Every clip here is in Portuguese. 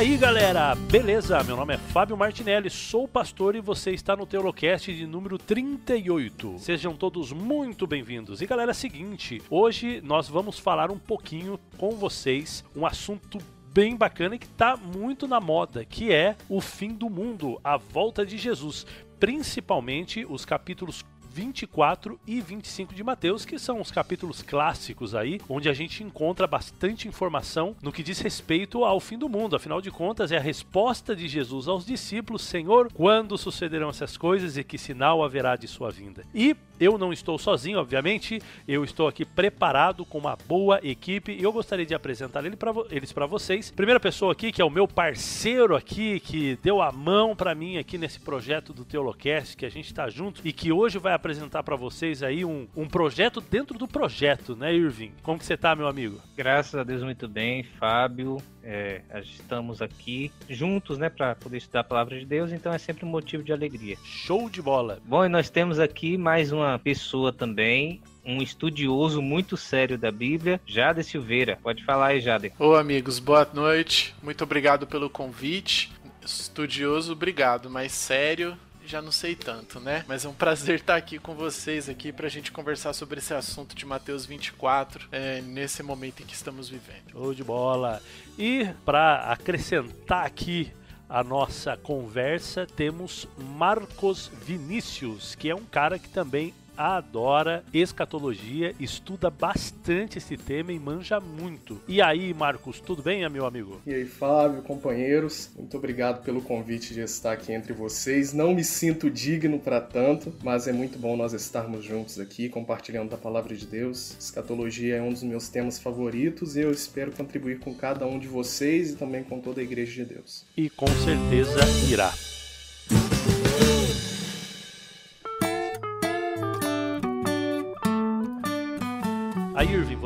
aí, galera? Beleza? Meu nome é Fábio Martinelli, sou pastor e você está no Teolocast de número 38. Sejam todos muito bem-vindos. E galera, é seguinte, hoje nós vamos falar um pouquinho com vocês um assunto bem bacana e que está muito na moda, que é o fim do mundo, a volta de Jesus, principalmente os capítulos 24 e 25 de Mateus, que são os capítulos clássicos aí, onde a gente encontra bastante informação no que diz respeito ao fim do mundo. Afinal de contas, é a resposta de Jesus aos discípulos: Senhor, quando sucederão essas coisas e que sinal haverá de sua vinda? E eu não estou sozinho, obviamente, eu estou aqui preparado com uma boa equipe e eu gostaria de apresentar ele pra, eles para vocês. Primeira pessoa aqui, que é o meu parceiro aqui, que deu a mão para mim aqui nesse projeto do Teolocast, que a gente está junto e que hoje vai apresentar para vocês aí um, um projeto dentro do projeto, né, Irving? Como que você tá, meu amigo? Graças a Deus, muito bem, Fábio. É, estamos aqui juntos, né, para poder estudar a palavra de Deus, então é sempre um motivo de alegria. Show de bola! Bom, e nós temos aqui mais uma pessoa também, um estudioso muito sério da Bíblia, Jade Silveira. Pode falar aí, Jade. Ô, amigos, boa noite. Muito obrigado pelo convite. Estudioso, obrigado, mas sério, já não sei tanto, né? Mas é um prazer estar aqui com vocês aqui para a gente conversar sobre esse assunto de Mateus 24 é, nesse momento em que estamos vivendo. Show de bola! E para acrescentar aqui a nossa conversa, temos Marcos Vinícius, que é um cara que também adora escatologia, estuda bastante esse tema e manja muito. E aí, Marcos, tudo bem, meu amigo? E aí, Fábio, companheiros, muito obrigado pelo convite de estar aqui entre vocês. Não me sinto digno para tanto, mas é muito bom nós estarmos juntos aqui, compartilhando a palavra de Deus. Escatologia é um dos meus temas favoritos e eu espero contribuir com cada um de vocês e também com toda a Igreja de Deus. E com certeza irá.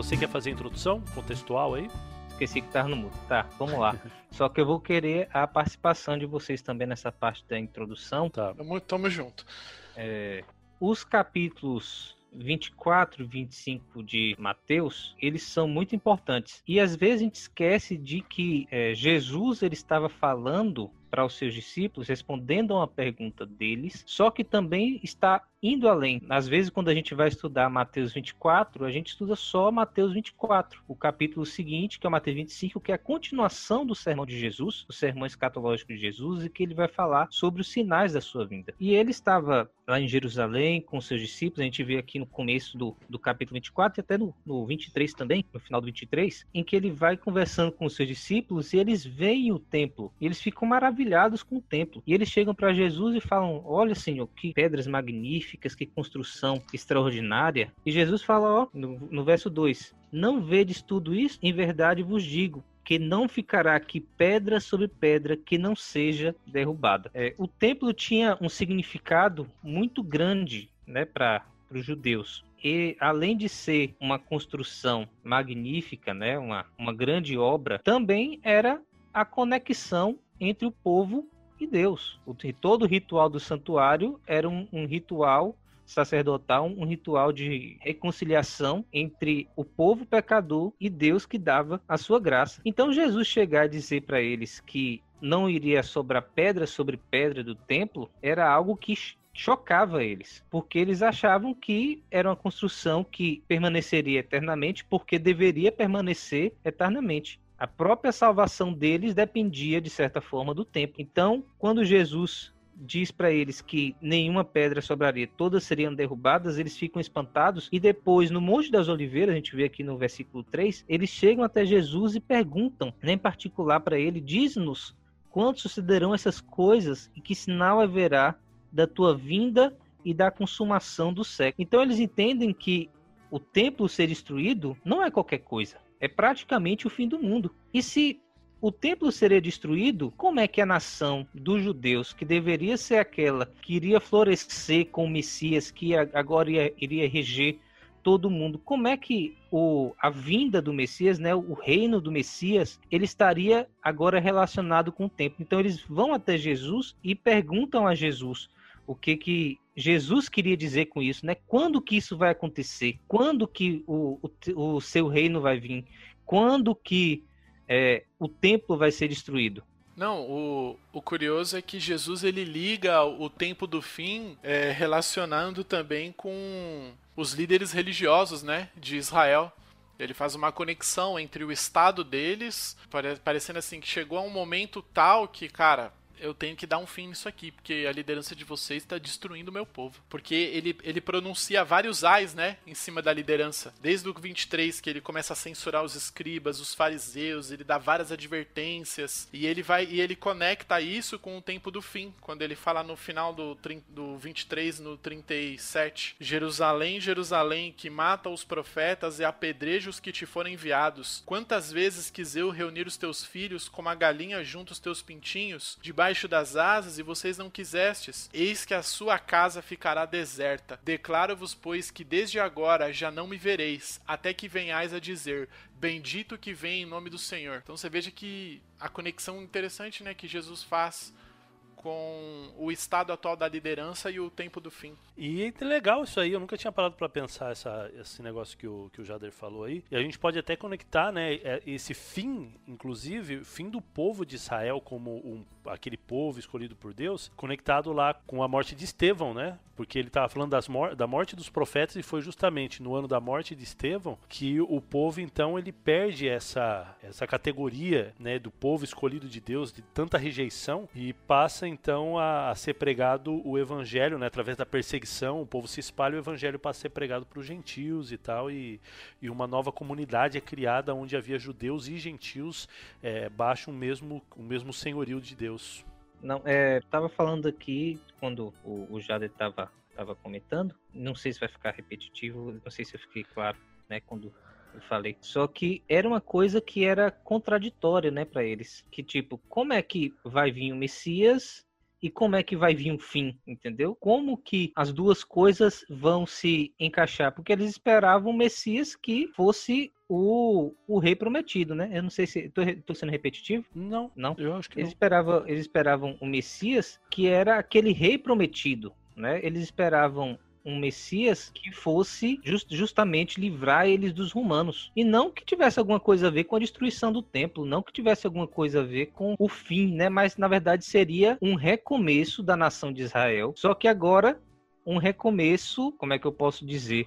Você quer fazer a introdução contextual aí? Esqueci que estava no mudo. Tá, vamos lá. Só que eu vou querer a participação de vocês também nessa parte da introdução. Tá. Tamo, tamo junto. É, os capítulos 24 e 25 de Mateus, eles são muito importantes. E às vezes a gente esquece de que é, Jesus ele estava falando para os seus discípulos, respondendo a uma pergunta deles, só que também está indo além. Às vezes, quando a gente vai estudar Mateus 24, a gente estuda só Mateus 24, o capítulo seguinte, que é o Mateus 25, que é a continuação do sermão de Jesus, o sermão escatológico de Jesus, e que ele vai falar sobre os sinais da sua vinda. E ele estava lá em Jerusalém com seus discípulos, a gente vê aqui no começo do, do capítulo 24 e até no, no 23 também, no final do 23, em que ele vai conversando com os seus discípulos e eles veem o templo, e eles ficam maravilhados com o templo. E eles chegam para Jesus e falam: Olha, Senhor, que pedras magníficas magníficas, que construção extraordinária. E Jesus fala, ó, no, no verso 2: Não vedes tudo isso? Em verdade vos digo, que não ficará aqui pedra sobre pedra que não seja derrubada. É, o templo tinha um significado muito grande né, para os judeus. E além de ser uma construção magnífica, né, uma, uma grande obra, também era a conexão entre o povo e Deus. Todo o ritual do santuário era um, um ritual sacerdotal, um ritual de reconciliação entre o povo pecador e Deus que dava a sua graça. Então Jesus chegar a dizer para eles que não iria sobrar pedra sobre pedra do templo era algo que chocava eles, porque eles achavam que era uma construção que permaneceria eternamente, porque deveria permanecer eternamente. A própria salvação deles dependia, de certa forma, do tempo. Então, quando Jesus diz para eles que nenhuma pedra sobraria, todas seriam derrubadas, eles ficam espantados e depois no Monte das Oliveiras, a gente vê aqui no versículo 3, eles chegam até Jesus e perguntam, né, em particular para ele, diz-nos quando sucederão essas coisas e que sinal haverá da tua vinda e da consumação do século. Então eles entendem que o templo ser destruído não é qualquer coisa é praticamente o fim do mundo. E se o templo seria destruído, como é que a nação dos judeus, que deveria ser aquela que iria florescer com o Messias, que agora ia, iria reger todo mundo, como é que o, a vinda do Messias, né, o reino do Messias, ele estaria agora relacionado com o templo? Então eles vão até Jesus e perguntam a Jesus o que que Jesus queria dizer com isso, né? Quando que isso vai acontecer? Quando que o, o, o seu reino vai vir? Quando que é, o templo vai ser destruído? Não, o, o curioso é que Jesus ele liga o tempo do fim é, relacionando também com os líderes religiosos, né, de Israel. Ele faz uma conexão entre o estado deles, parecendo assim que chegou a um momento tal que, cara, eu tenho que dar um fim nisso aqui, porque a liderança de vocês está destruindo o meu povo. Porque ele, ele pronuncia vários ais, né, em cima da liderança. Desde o 23, que ele começa a censurar os escribas, os fariseus, ele dá várias advertências, e ele vai e ele conecta isso com o tempo do fim, quando ele fala no final do, do 23, no 37, Jerusalém, Jerusalém, que mata os profetas e apedreja os que te foram enviados. Quantas vezes quis eu reunir os teus filhos como a galinha junto os teus pintinhos, debaixo debaixo das asas e vocês não quisestes. Eis que a sua casa ficará deserta. Declaro-vos, pois, que desde agora já não me vereis, até que venhais a dizer: Bendito que vem em nome do Senhor. Então você veja que a conexão interessante né, que Jesus faz com o estado atual da liderança e o tempo do fim. E legal isso aí, eu nunca tinha parado para pensar essa, esse negócio que o, que o Jader falou aí. E a gente pode até conectar, né, é, esse fim, inclusive, fim do povo de Israel como um, aquele povo escolhido por Deus, conectado lá com a morte de Estevão, né? Porque ele estava falando das mor da morte dos profetas e foi justamente no ano da morte de Estevão que o povo então ele perde essa essa categoria, né, do povo escolhido de Deus, de tanta rejeição e passa então a, a ser pregado o evangelho, né, através da perseguição, o povo se espalha o evangelho para ser pregado para os gentios e tal, e, e uma nova comunidade é criada onde havia judeus e gentios é, baixo o mesmo, o mesmo senhorio de Deus. Não, é, tava falando aqui quando o, o Jader tava, tava comentando, não sei se vai ficar repetitivo, não sei se eu fiquei claro, né, quando eu falei. Só que era uma coisa que era contraditória, né, para eles. Que tipo, como é que vai vir o Messias e como é que vai vir um fim, entendeu? Como que as duas coisas vão se encaixar? Porque eles esperavam um Messias que fosse o, o rei prometido, né? Eu não sei se estou sendo repetitivo. Não, não. Eu acho que eles não. esperavam, eles esperavam o Messias que era aquele rei prometido, né? Eles esperavam um Messias que fosse just, justamente livrar eles dos romanos. E não que tivesse alguma coisa a ver com a destruição do templo, não que tivesse alguma coisa a ver com o fim, né? Mas na verdade seria um recomeço da nação de Israel. Só que agora um recomeço, como é que eu posso dizer?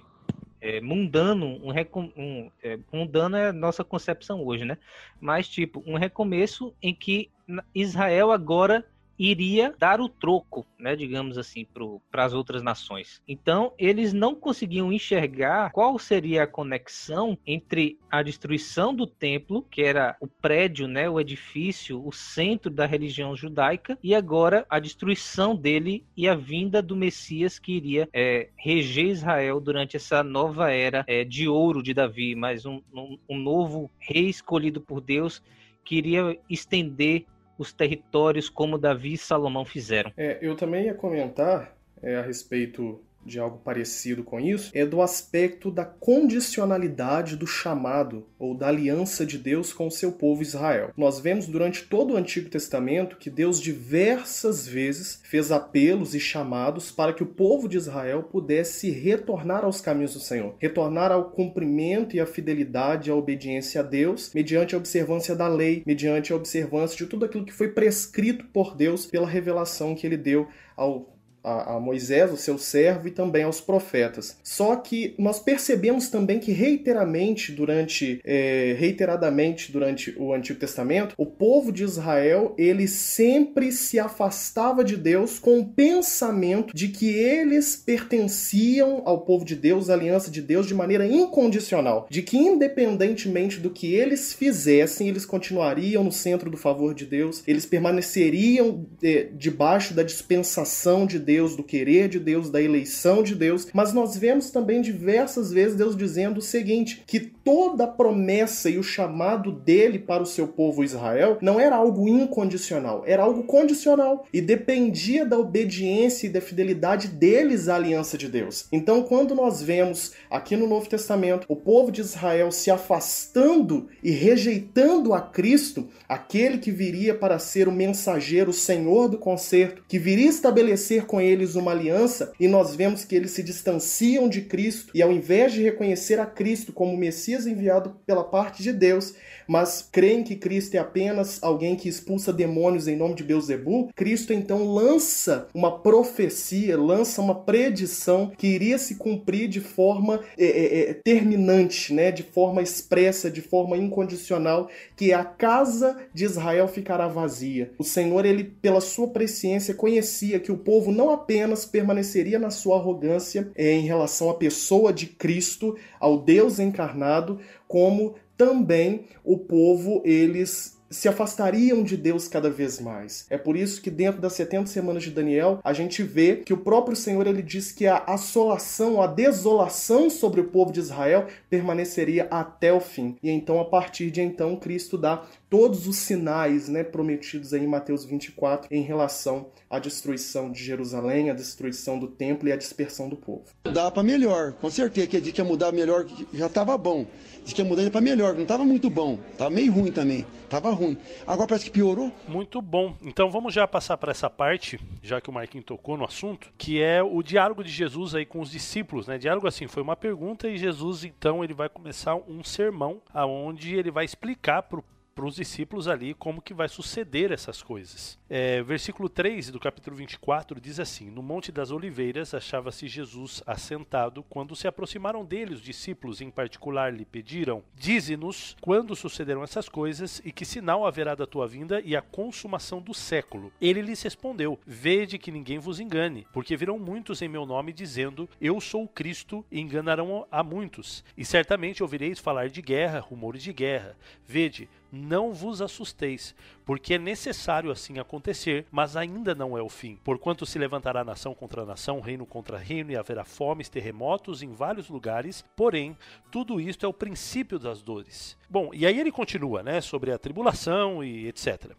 É, mundano, um, um é, mundano é a nossa concepção hoje, né? Mas tipo, um recomeço em que Israel agora iria dar o troco, né, digamos assim, para as outras nações. Então, eles não conseguiam enxergar qual seria a conexão entre a destruição do templo, que era o prédio, né, o edifício, o centro da religião judaica, e agora a destruição dele e a vinda do Messias que iria é, reger Israel durante essa nova era é, de ouro de Davi, mas um, um, um novo rei escolhido por Deus que iria estender os territórios como Davi e Salomão fizeram. É, eu também ia comentar é, a respeito de algo parecido com isso, é do aspecto da condicionalidade do chamado ou da aliança de Deus com o seu povo Israel. Nós vemos durante todo o Antigo Testamento que Deus diversas vezes fez apelos e chamados para que o povo de Israel pudesse retornar aos caminhos do Senhor, retornar ao cumprimento e à fidelidade, à obediência a Deus, mediante a observância da lei, mediante a observância de tudo aquilo que foi prescrito por Deus pela revelação que ele deu ao a, a, Moisés, o seu servo, e também aos profetas. Só que nós percebemos também que reiteradamente durante, é, reiteradamente durante o Antigo Testamento, o povo de Israel ele sempre se afastava de Deus com o pensamento de que eles pertenciam ao povo de Deus, à aliança de Deus, de maneira incondicional, de que independentemente do que eles fizessem, eles continuariam no centro do favor de Deus, eles permaneceriam é, debaixo da dispensação de Deus Deus, do querer de Deus, da eleição de Deus, mas nós vemos também diversas vezes Deus dizendo o seguinte: que toda a promessa e o chamado dele para o seu povo Israel não era algo incondicional, era algo condicional e dependia da obediência e da fidelidade deles à aliança de Deus. Então, quando nós vemos aqui no Novo Testamento o povo de Israel se afastando e rejeitando a Cristo, aquele que viria para ser o mensageiro, o Senhor do concerto, que viria estabelecer com eles uma aliança e nós vemos que eles se distanciam de Cristo e ao invés de reconhecer a Cristo como Messias Messias enviado pela parte de Deus, mas creem que Cristo é apenas alguém que expulsa demônios em nome de Beuzebu, Cristo então lança uma profecia, lança uma predição que iria se cumprir de forma é, é, é terminante, né, de forma expressa, de forma incondicional, que a casa de Israel ficará vazia. O Senhor, ele pela sua presciência conhecia que o povo não apenas permaneceria na sua arrogância é, em relação à pessoa de Cristo, ao Deus encarnado, como também o povo eles se afastariam de Deus cada vez mais. É por isso que dentro das 70 semanas de Daniel, a gente vê que o próprio Senhor ele diz que a assolação, a desolação sobre o povo de Israel permaneceria até o fim. E então a partir de então Cristo dá todos os sinais, né, prometidos aí em Mateus 24 em relação à destruição de Jerusalém, a destruição do templo e a dispersão do povo. Dá para melhor, com certeza que a gente ia mudar melhor, já estava bom. Diz que ia mudar para melhor, não estava muito bom, estava meio ruim também. Tava ruim. Agora parece que piorou. Muito bom. Então vamos já passar para essa parte, já que o Marquinhos tocou no assunto, que é o diálogo de Jesus aí com os discípulos, né? Diálogo assim, foi uma pergunta e Jesus então ele vai começar um sermão aonde ele vai explicar para o para os discípulos ali como que vai suceder essas coisas. É, versículo 3 do capítulo 24 diz assim: No Monte das Oliveiras achava-se Jesus assentado. Quando se aproximaram dele, os discípulos em particular lhe pediram: Dize-nos quando sucederão essas coisas e que sinal haverá da tua vinda e a consumação do século. Ele lhes respondeu: Vede que ninguém vos engane, porque virão muitos em meu nome dizendo: Eu sou o Cristo, e enganarão a muitos. E certamente ouvireis falar de guerra, rumores de guerra. Vede, não vos assusteis, porque é necessário assim acontecer, mas ainda não é o fim. Porquanto se levantará nação contra nação, reino contra reino, e haverá fomes, terremotos em vários lugares, porém, tudo isto é o princípio das dores. Bom, e aí ele continua, né, sobre a tribulação e etc.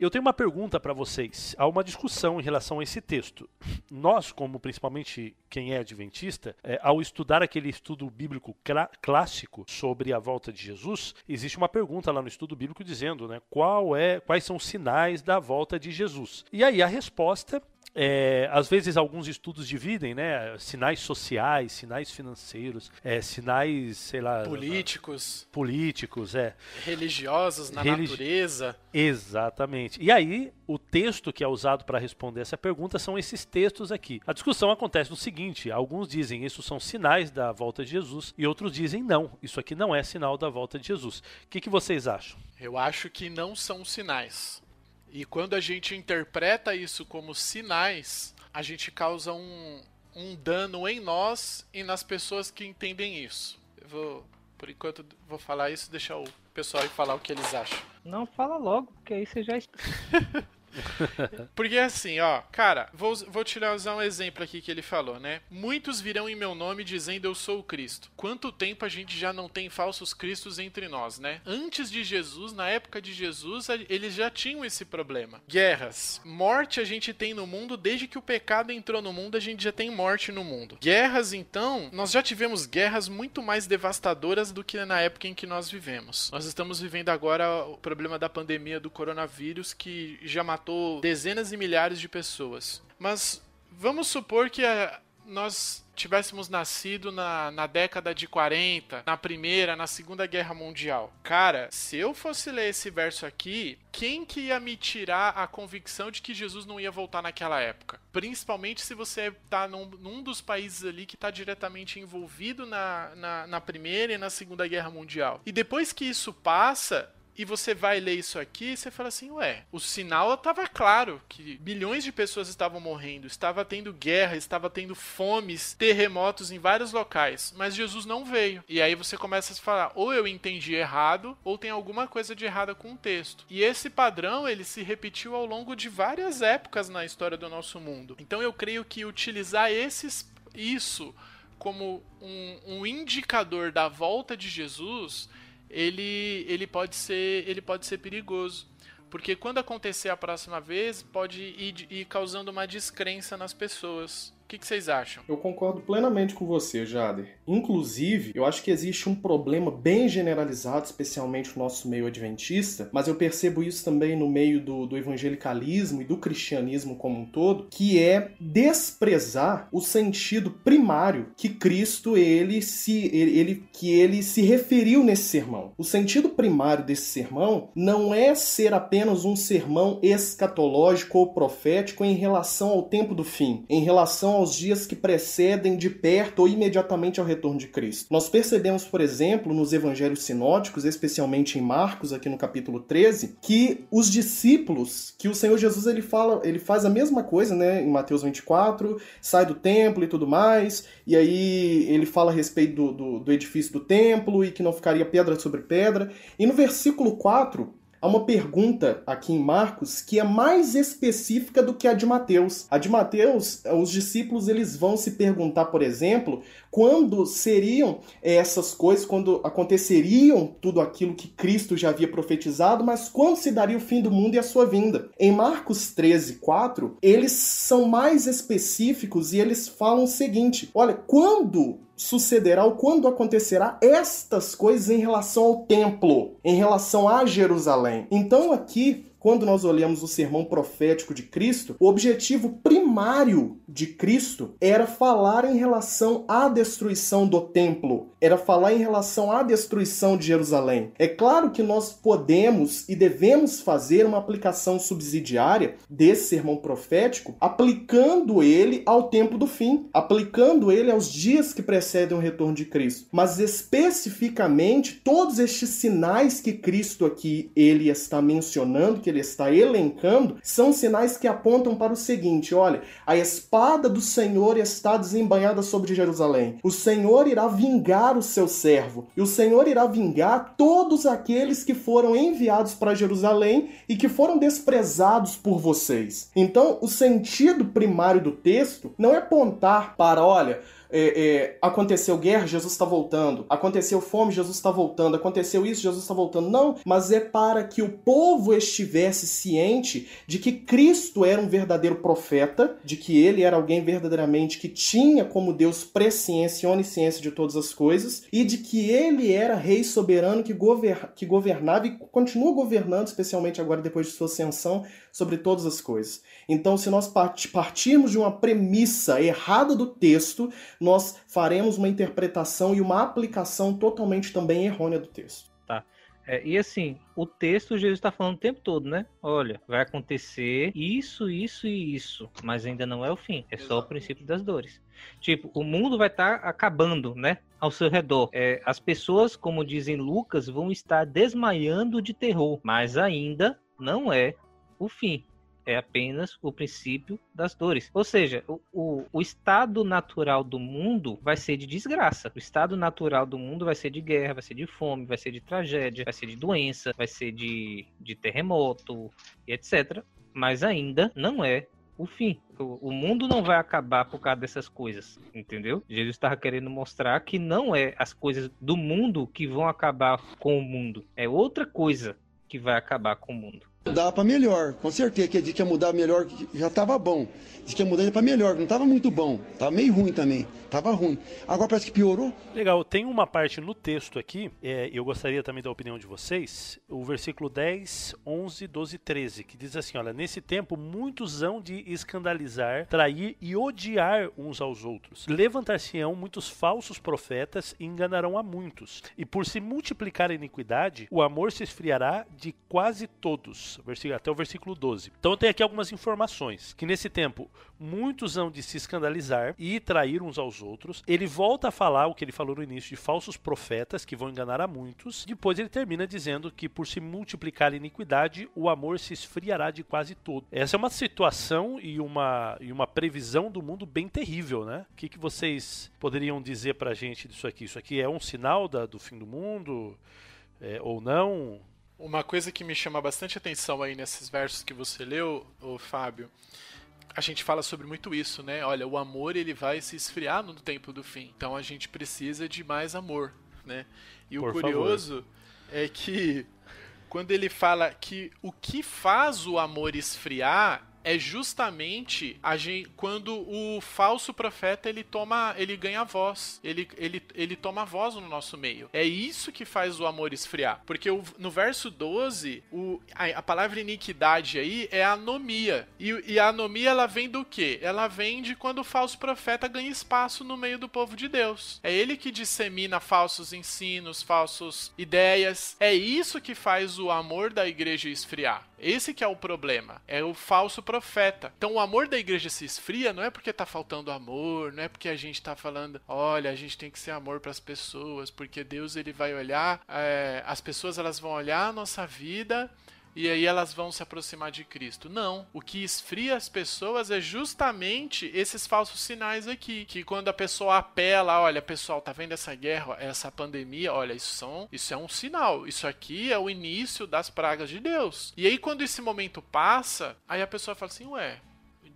Eu tenho uma pergunta para vocês. Há uma discussão em relação a esse texto. Nós, como principalmente quem é adventista, é, ao estudar aquele estudo bíblico clássico sobre a volta de Jesus, existe uma pergunta lá no estudo bíblico dizendo, né, qual é, quais são os sinais da volta de Jesus? E aí a resposta é, às vezes alguns estudos dividem, né? Sinais sociais, sinais financeiros, é, sinais, sei lá. Políticos. Na, políticos, é. Religiosos na Religi natureza. Exatamente. E aí, o texto que é usado para responder essa pergunta são esses textos aqui. A discussão acontece no seguinte: alguns dizem isso são sinais da volta de Jesus e outros dizem não, isso aqui não é sinal da volta de Jesus. O que, que vocês acham? Eu acho que não são sinais. E quando a gente interpreta isso como sinais, a gente causa um, um dano em nós e nas pessoas que entendem isso. Eu vou, por enquanto, vou falar isso, deixar o pessoal aí falar o que eles acham. Não, fala logo, porque aí você já. Porque assim, ó, cara, vou, vou tirar usar um exemplo aqui que ele falou, né? Muitos virão em meu nome dizendo eu sou o Cristo. Quanto tempo a gente já não tem falsos cristos entre nós, né? Antes de Jesus, na época de Jesus, eles já tinham esse problema. Guerras. Morte a gente tem no mundo desde que o pecado entrou no mundo, a gente já tem morte no mundo. Guerras, então, nós já tivemos guerras muito mais devastadoras do que na época em que nós vivemos. Nós estamos vivendo agora o problema da pandemia do coronavírus que já matou matou dezenas e milhares de pessoas. Mas vamos supor que a, eh, nós tivéssemos nascido na, na década de 40, na primeira, na segunda guerra mundial. Cara, se eu fosse ler esse verso aqui, quem que ia me tirar a convicção de que Jesus não ia voltar naquela época? Principalmente se você tá num, num dos países ali que está diretamente envolvido na, na, na primeira e na segunda guerra mundial. E depois que isso passa, e você vai ler isso aqui e você fala assim, ué, o sinal estava claro que bilhões de pessoas estavam morrendo, estava tendo guerra, estava tendo fomes, terremotos em vários locais, mas Jesus não veio. E aí você começa a falar, ou eu entendi errado, ou tem alguma coisa de errada com o texto. E esse padrão, ele se repetiu ao longo de várias épocas na história do nosso mundo. Então eu creio que utilizar esses isso como um, um indicador da volta de Jesus ele, ele, pode ser, ele pode ser perigoso. Porque quando acontecer a próxima vez, pode ir, ir causando uma descrença nas pessoas. que, que vocês acham? Eu concordo plenamente com você, Jader. Inclusive, eu acho que existe um problema bem generalizado, especialmente no nosso meio adventista, mas eu percebo isso também no meio do, do evangelicalismo e do cristianismo como um todo, que é desprezar o sentido primário que Cristo ele se ele, ele que ele se referiu nesse sermão. O sentido primário desse sermão não é ser apenas um sermão escatológico ou profético em relação ao tempo do fim, em relação aos dias que precedem de perto ou imediatamente ao retorno de Cristo. Nós percebemos, por exemplo, nos evangelhos sinóticos, especialmente em Marcos, aqui no capítulo 13, que os discípulos, que o Senhor Jesus ele fala, ele faz a mesma coisa, né, em Mateus 24, sai do templo e tudo mais, e aí ele fala a respeito do, do, do edifício do templo e que não ficaria pedra sobre pedra. E no versículo 4, Há uma pergunta aqui em Marcos que é mais específica do que a de Mateus. A de Mateus, os discípulos eles vão se perguntar, por exemplo, quando seriam essas coisas, quando aconteceriam tudo aquilo que Cristo já havia profetizado, mas quando se daria o fim do mundo e a sua vinda. Em Marcos 13, 4, eles são mais específicos e eles falam o seguinte: olha, quando sucederá ou quando acontecerá estas coisas em relação ao templo, em relação a Jerusalém. Então aqui quando nós olhamos o sermão profético de Cristo, o objetivo primário de Cristo era falar em relação à destruição do templo, era falar em relação à destruição de Jerusalém. É claro que nós podemos e devemos fazer uma aplicação subsidiária desse sermão profético, aplicando ele ao tempo do fim, aplicando ele aos dias que precedem o retorno de Cristo. Mas especificamente todos estes sinais que Cristo aqui ele está mencionando, que ele está elencando, são sinais que apontam para o seguinte: olha, a espada do Senhor está desembanhada sobre Jerusalém. O Senhor irá vingar o seu servo, e o Senhor irá vingar todos aqueles que foram enviados para Jerusalém e que foram desprezados por vocês. Então, o sentido primário do texto não é apontar para, olha, é, é, aconteceu guerra, Jesus está voltando. Aconteceu fome, Jesus está voltando. Aconteceu isso, Jesus está voltando. Não, mas é para que o povo estivesse ciente de que Cristo era um verdadeiro profeta, de que ele era alguém verdadeiramente que tinha como Deus presciência e onisciência de todas as coisas, e de que ele era rei soberano que, gover que governava e continua governando, especialmente agora depois de sua ascensão, sobre todas as coisas. Então, se nós partirmos de uma premissa errada do texto, nós faremos uma interpretação e uma aplicação totalmente também errônea do texto. Tá. É, e assim, o texto Jesus está falando o tempo todo, né? Olha, vai acontecer isso, isso e isso, mas ainda não é o fim, é só o princípio das dores. Tipo, o mundo vai estar tá acabando, né? Ao seu redor. É, as pessoas, como dizem Lucas, vão estar desmaiando de terror, mas ainda não é o fim. É apenas o princípio das dores. Ou seja, o, o, o, estado natural do mundo vai ser de desgraça. O estado natural do mundo vai ser de guerra, vai ser de fome, vai ser de tragédia, vai ser de doença, vai ser de, de terremoto e etc. Mas ainda não é o fim. O, o mundo não vai acabar por causa dessas coisas, entendeu? Jesus estava querendo mostrar que não é as coisas do mundo que vão acabar com o mundo. É outra coisa que vai acabar com o mundo. Dá para melhor, com certeza. Que a que ia mudar melhor, já estava bom. Diz que ia mudar para melhor, não estava muito bom. Tava meio ruim também. Tava ruim. Agora parece que piorou. Legal, tem uma parte no texto aqui, é, eu gostaria também da opinião de vocês, o versículo 10, 11, 12 13, que diz assim, olha, nesse tempo muitos hão de escandalizar, trair e odiar uns aos outros. Levantar-se-ão muitos falsos profetas e enganarão a muitos. E por se multiplicar a iniquidade, o amor se esfriará de quase todos. Até o versículo 12. Então tem aqui algumas informações, que nesse tempo muitos hão de se escandalizar e trair uns aos outros. Ele volta a falar o que ele falou no início de falsos profetas que vão enganar a muitos. Depois ele termina dizendo que por se multiplicar a iniquidade, o amor se esfriará de quase todo. Essa é uma situação e uma, e uma previsão do mundo bem terrível, né? O que, que vocês poderiam dizer pra gente disso aqui? Isso aqui é um sinal da, do fim do mundo? É, ou não? Uma coisa que me chama bastante atenção aí nesses versos que você leu, o Fábio, a gente fala sobre muito isso, né? Olha, o amor ele vai se esfriar no tempo do fim. Então a gente precisa de mais amor, né? E Por o curioso favor. é que quando ele fala que o que faz o amor esfriar é justamente a gente, quando o falso profeta ele toma, ele ganha voz, ele, ele, ele toma voz no nosso meio. É isso que faz o amor esfriar. Porque o, no verso 12, o, a, a, palavra iniquidade aí é anomia. E, e a anomia ela vem do quê? Ela vem de quando o falso profeta ganha espaço no meio do povo de Deus. É ele que dissemina falsos ensinos, falsos ideias. É isso que faz o amor da igreja esfriar. Esse que é o problema, é o falso profeta. Então o amor da igreja se esfria não é porque tá faltando amor, não é porque a gente tá falando, olha, a gente tem que ser amor para as pessoas, porque Deus ele vai olhar, é, as pessoas elas vão olhar a nossa vida e aí elas vão se aproximar de Cristo. Não. O que esfria as pessoas é justamente esses falsos sinais aqui. Que quando a pessoa apela, olha, pessoal, tá vendo essa guerra, essa pandemia? Olha, isso, são, isso é um sinal. Isso aqui é o início das pragas de Deus. E aí, quando esse momento passa, aí a pessoa fala assim, ué,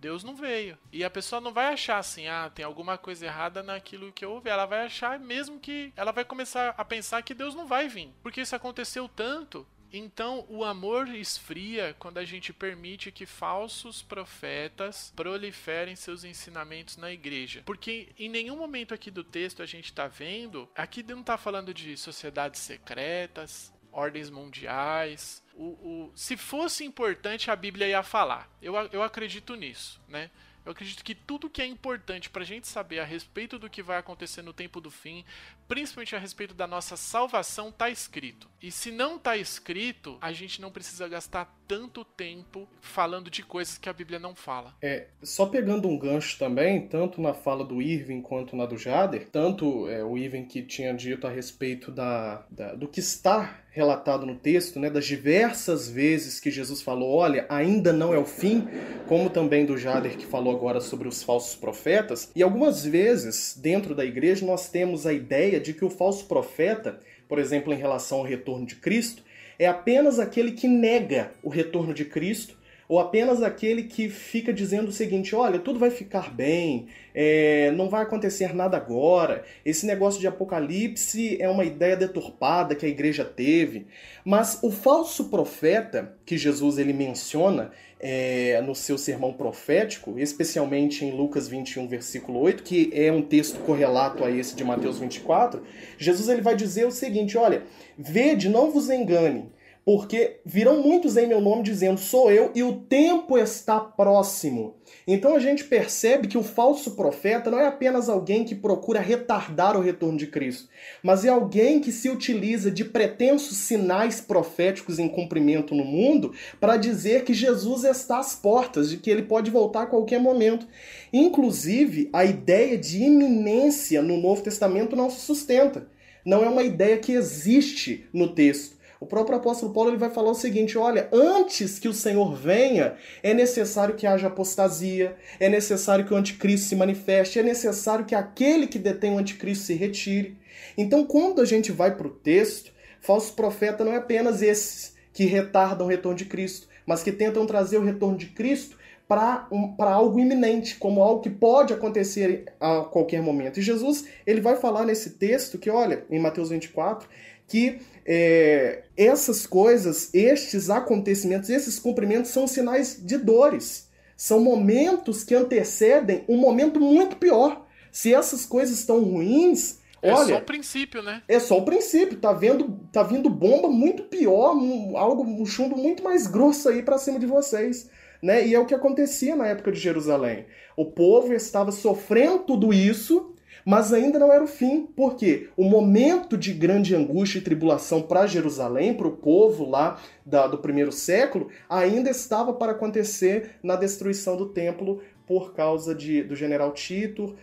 Deus não veio. E a pessoa não vai achar assim, ah, tem alguma coisa errada naquilo que eu ouvi. Ela vai achar mesmo que. Ela vai começar a pensar que Deus não vai vir. Porque isso aconteceu tanto então, o amor esfria quando a gente permite que falsos profetas proliferem seus ensinamentos na igreja. Porque em nenhum momento aqui do texto a gente está vendo, aqui não está falando de sociedades secretas, ordens mundiais. O, o, se fosse importante, a Bíblia ia falar. Eu, eu acredito nisso, né? Eu acredito que tudo que é importante para a gente saber a respeito do que vai acontecer no tempo do fim, principalmente a respeito da nossa salvação, está escrito. E se não está escrito, a gente não precisa gastar tanto tempo falando de coisas que a Bíblia não fala. É, só pegando um gancho também, tanto na fala do Irving quanto na do Jader, tanto é, o Irving que tinha dito a respeito da, da, do que está relatado no texto, né, das diversas vezes que Jesus falou, olha, ainda não é o fim, como também do Jader que falou agora sobre os falsos profetas, e algumas vezes dentro da igreja nós temos a ideia de que o falso profeta, por exemplo, em relação ao retorno de Cristo, é apenas aquele que nega o retorno de Cristo ou apenas aquele que fica dizendo o seguinte: olha, tudo vai ficar bem, é, não vai acontecer nada agora, esse negócio de apocalipse é uma ideia deturpada que a igreja teve. Mas o falso profeta que Jesus ele menciona é, no seu sermão profético, especialmente em Lucas 21, versículo 8, que é um texto correlato a esse de Mateus 24, Jesus ele vai dizer o seguinte: olha, vede, não vos engane porque virão muitos em meu nome dizendo sou eu e o tempo está próximo. Então a gente percebe que o falso profeta não é apenas alguém que procura retardar o retorno de Cristo, mas é alguém que se utiliza de pretensos sinais proféticos em cumprimento no mundo para dizer que Jesus está às portas, de que ele pode voltar a qualquer momento. Inclusive, a ideia de iminência no Novo Testamento não se sustenta. Não é uma ideia que existe no texto. O próprio apóstolo Paulo ele vai falar o seguinte: olha, antes que o Senhor venha, é necessário que haja apostasia, é necessário que o anticristo se manifeste, é necessário que aquele que detém o anticristo se retire. Então, quando a gente vai para o texto, falso profeta não é apenas esses que retardam o retorno de Cristo, mas que tentam trazer o retorno de Cristo para um, algo iminente, como algo que pode acontecer a qualquer momento. E Jesus ele vai falar nesse texto que, olha, em Mateus 24, que é, essas coisas, estes acontecimentos, esses cumprimentos são sinais de dores. São momentos que antecedem um momento muito pior. Se essas coisas estão ruins, é olha, só o princípio, né? É só o princípio. Tá vendo, tá vindo bomba muito pior, um, algo, um chumbo muito mais grosso aí para cima de vocês. Né? E é o que acontecia na época de Jerusalém. O povo estava sofrendo tudo isso mas ainda não era o fim, porque o momento de grande angústia e tribulação para Jerusalém, para o povo lá da, do primeiro século, ainda estava para acontecer na destruição do templo por causa de, do general Tito,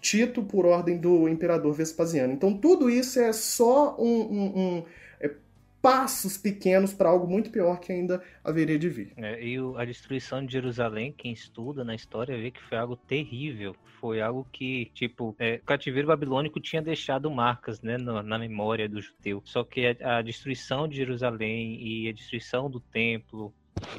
Tito por ordem do imperador Vespasiano. Então tudo isso é só um, um, um passos pequenos para algo muito pior que ainda haveria de vir. É, e a destruição de Jerusalém, quem estuda na história vê que foi algo terrível foi algo que, tipo, é, o cativeiro babilônico tinha deixado marcas, né, na, na memória do judeu. Só que a, a, destruição de Jerusalém e a destruição do templo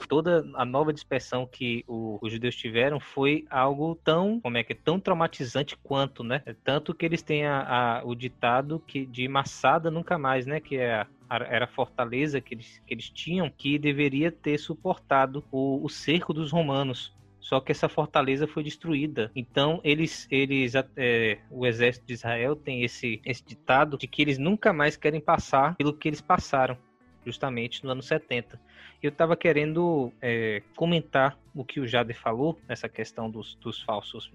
toda a nova dispersão que o, os judeus tiveram foi algo tão, como é que é, tão traumatizante quanto, né? Tanto que eles têm a, a, o ditado que de Massada nunca mais, né? Que é era a fortaleza que eles, que eles tinham que deveria ter suportado o, o cerco dos romanos. Só que essa fortaleza foi destruída. Então, eles, eles é, o exército de Israel tem esse, esse ditado de que eles nunca mais querem passar pelo que eles passaram, justamente no ano 70. Eu estava querendo é, comentar o que o Jade falou, nessa questão dos, dos falsos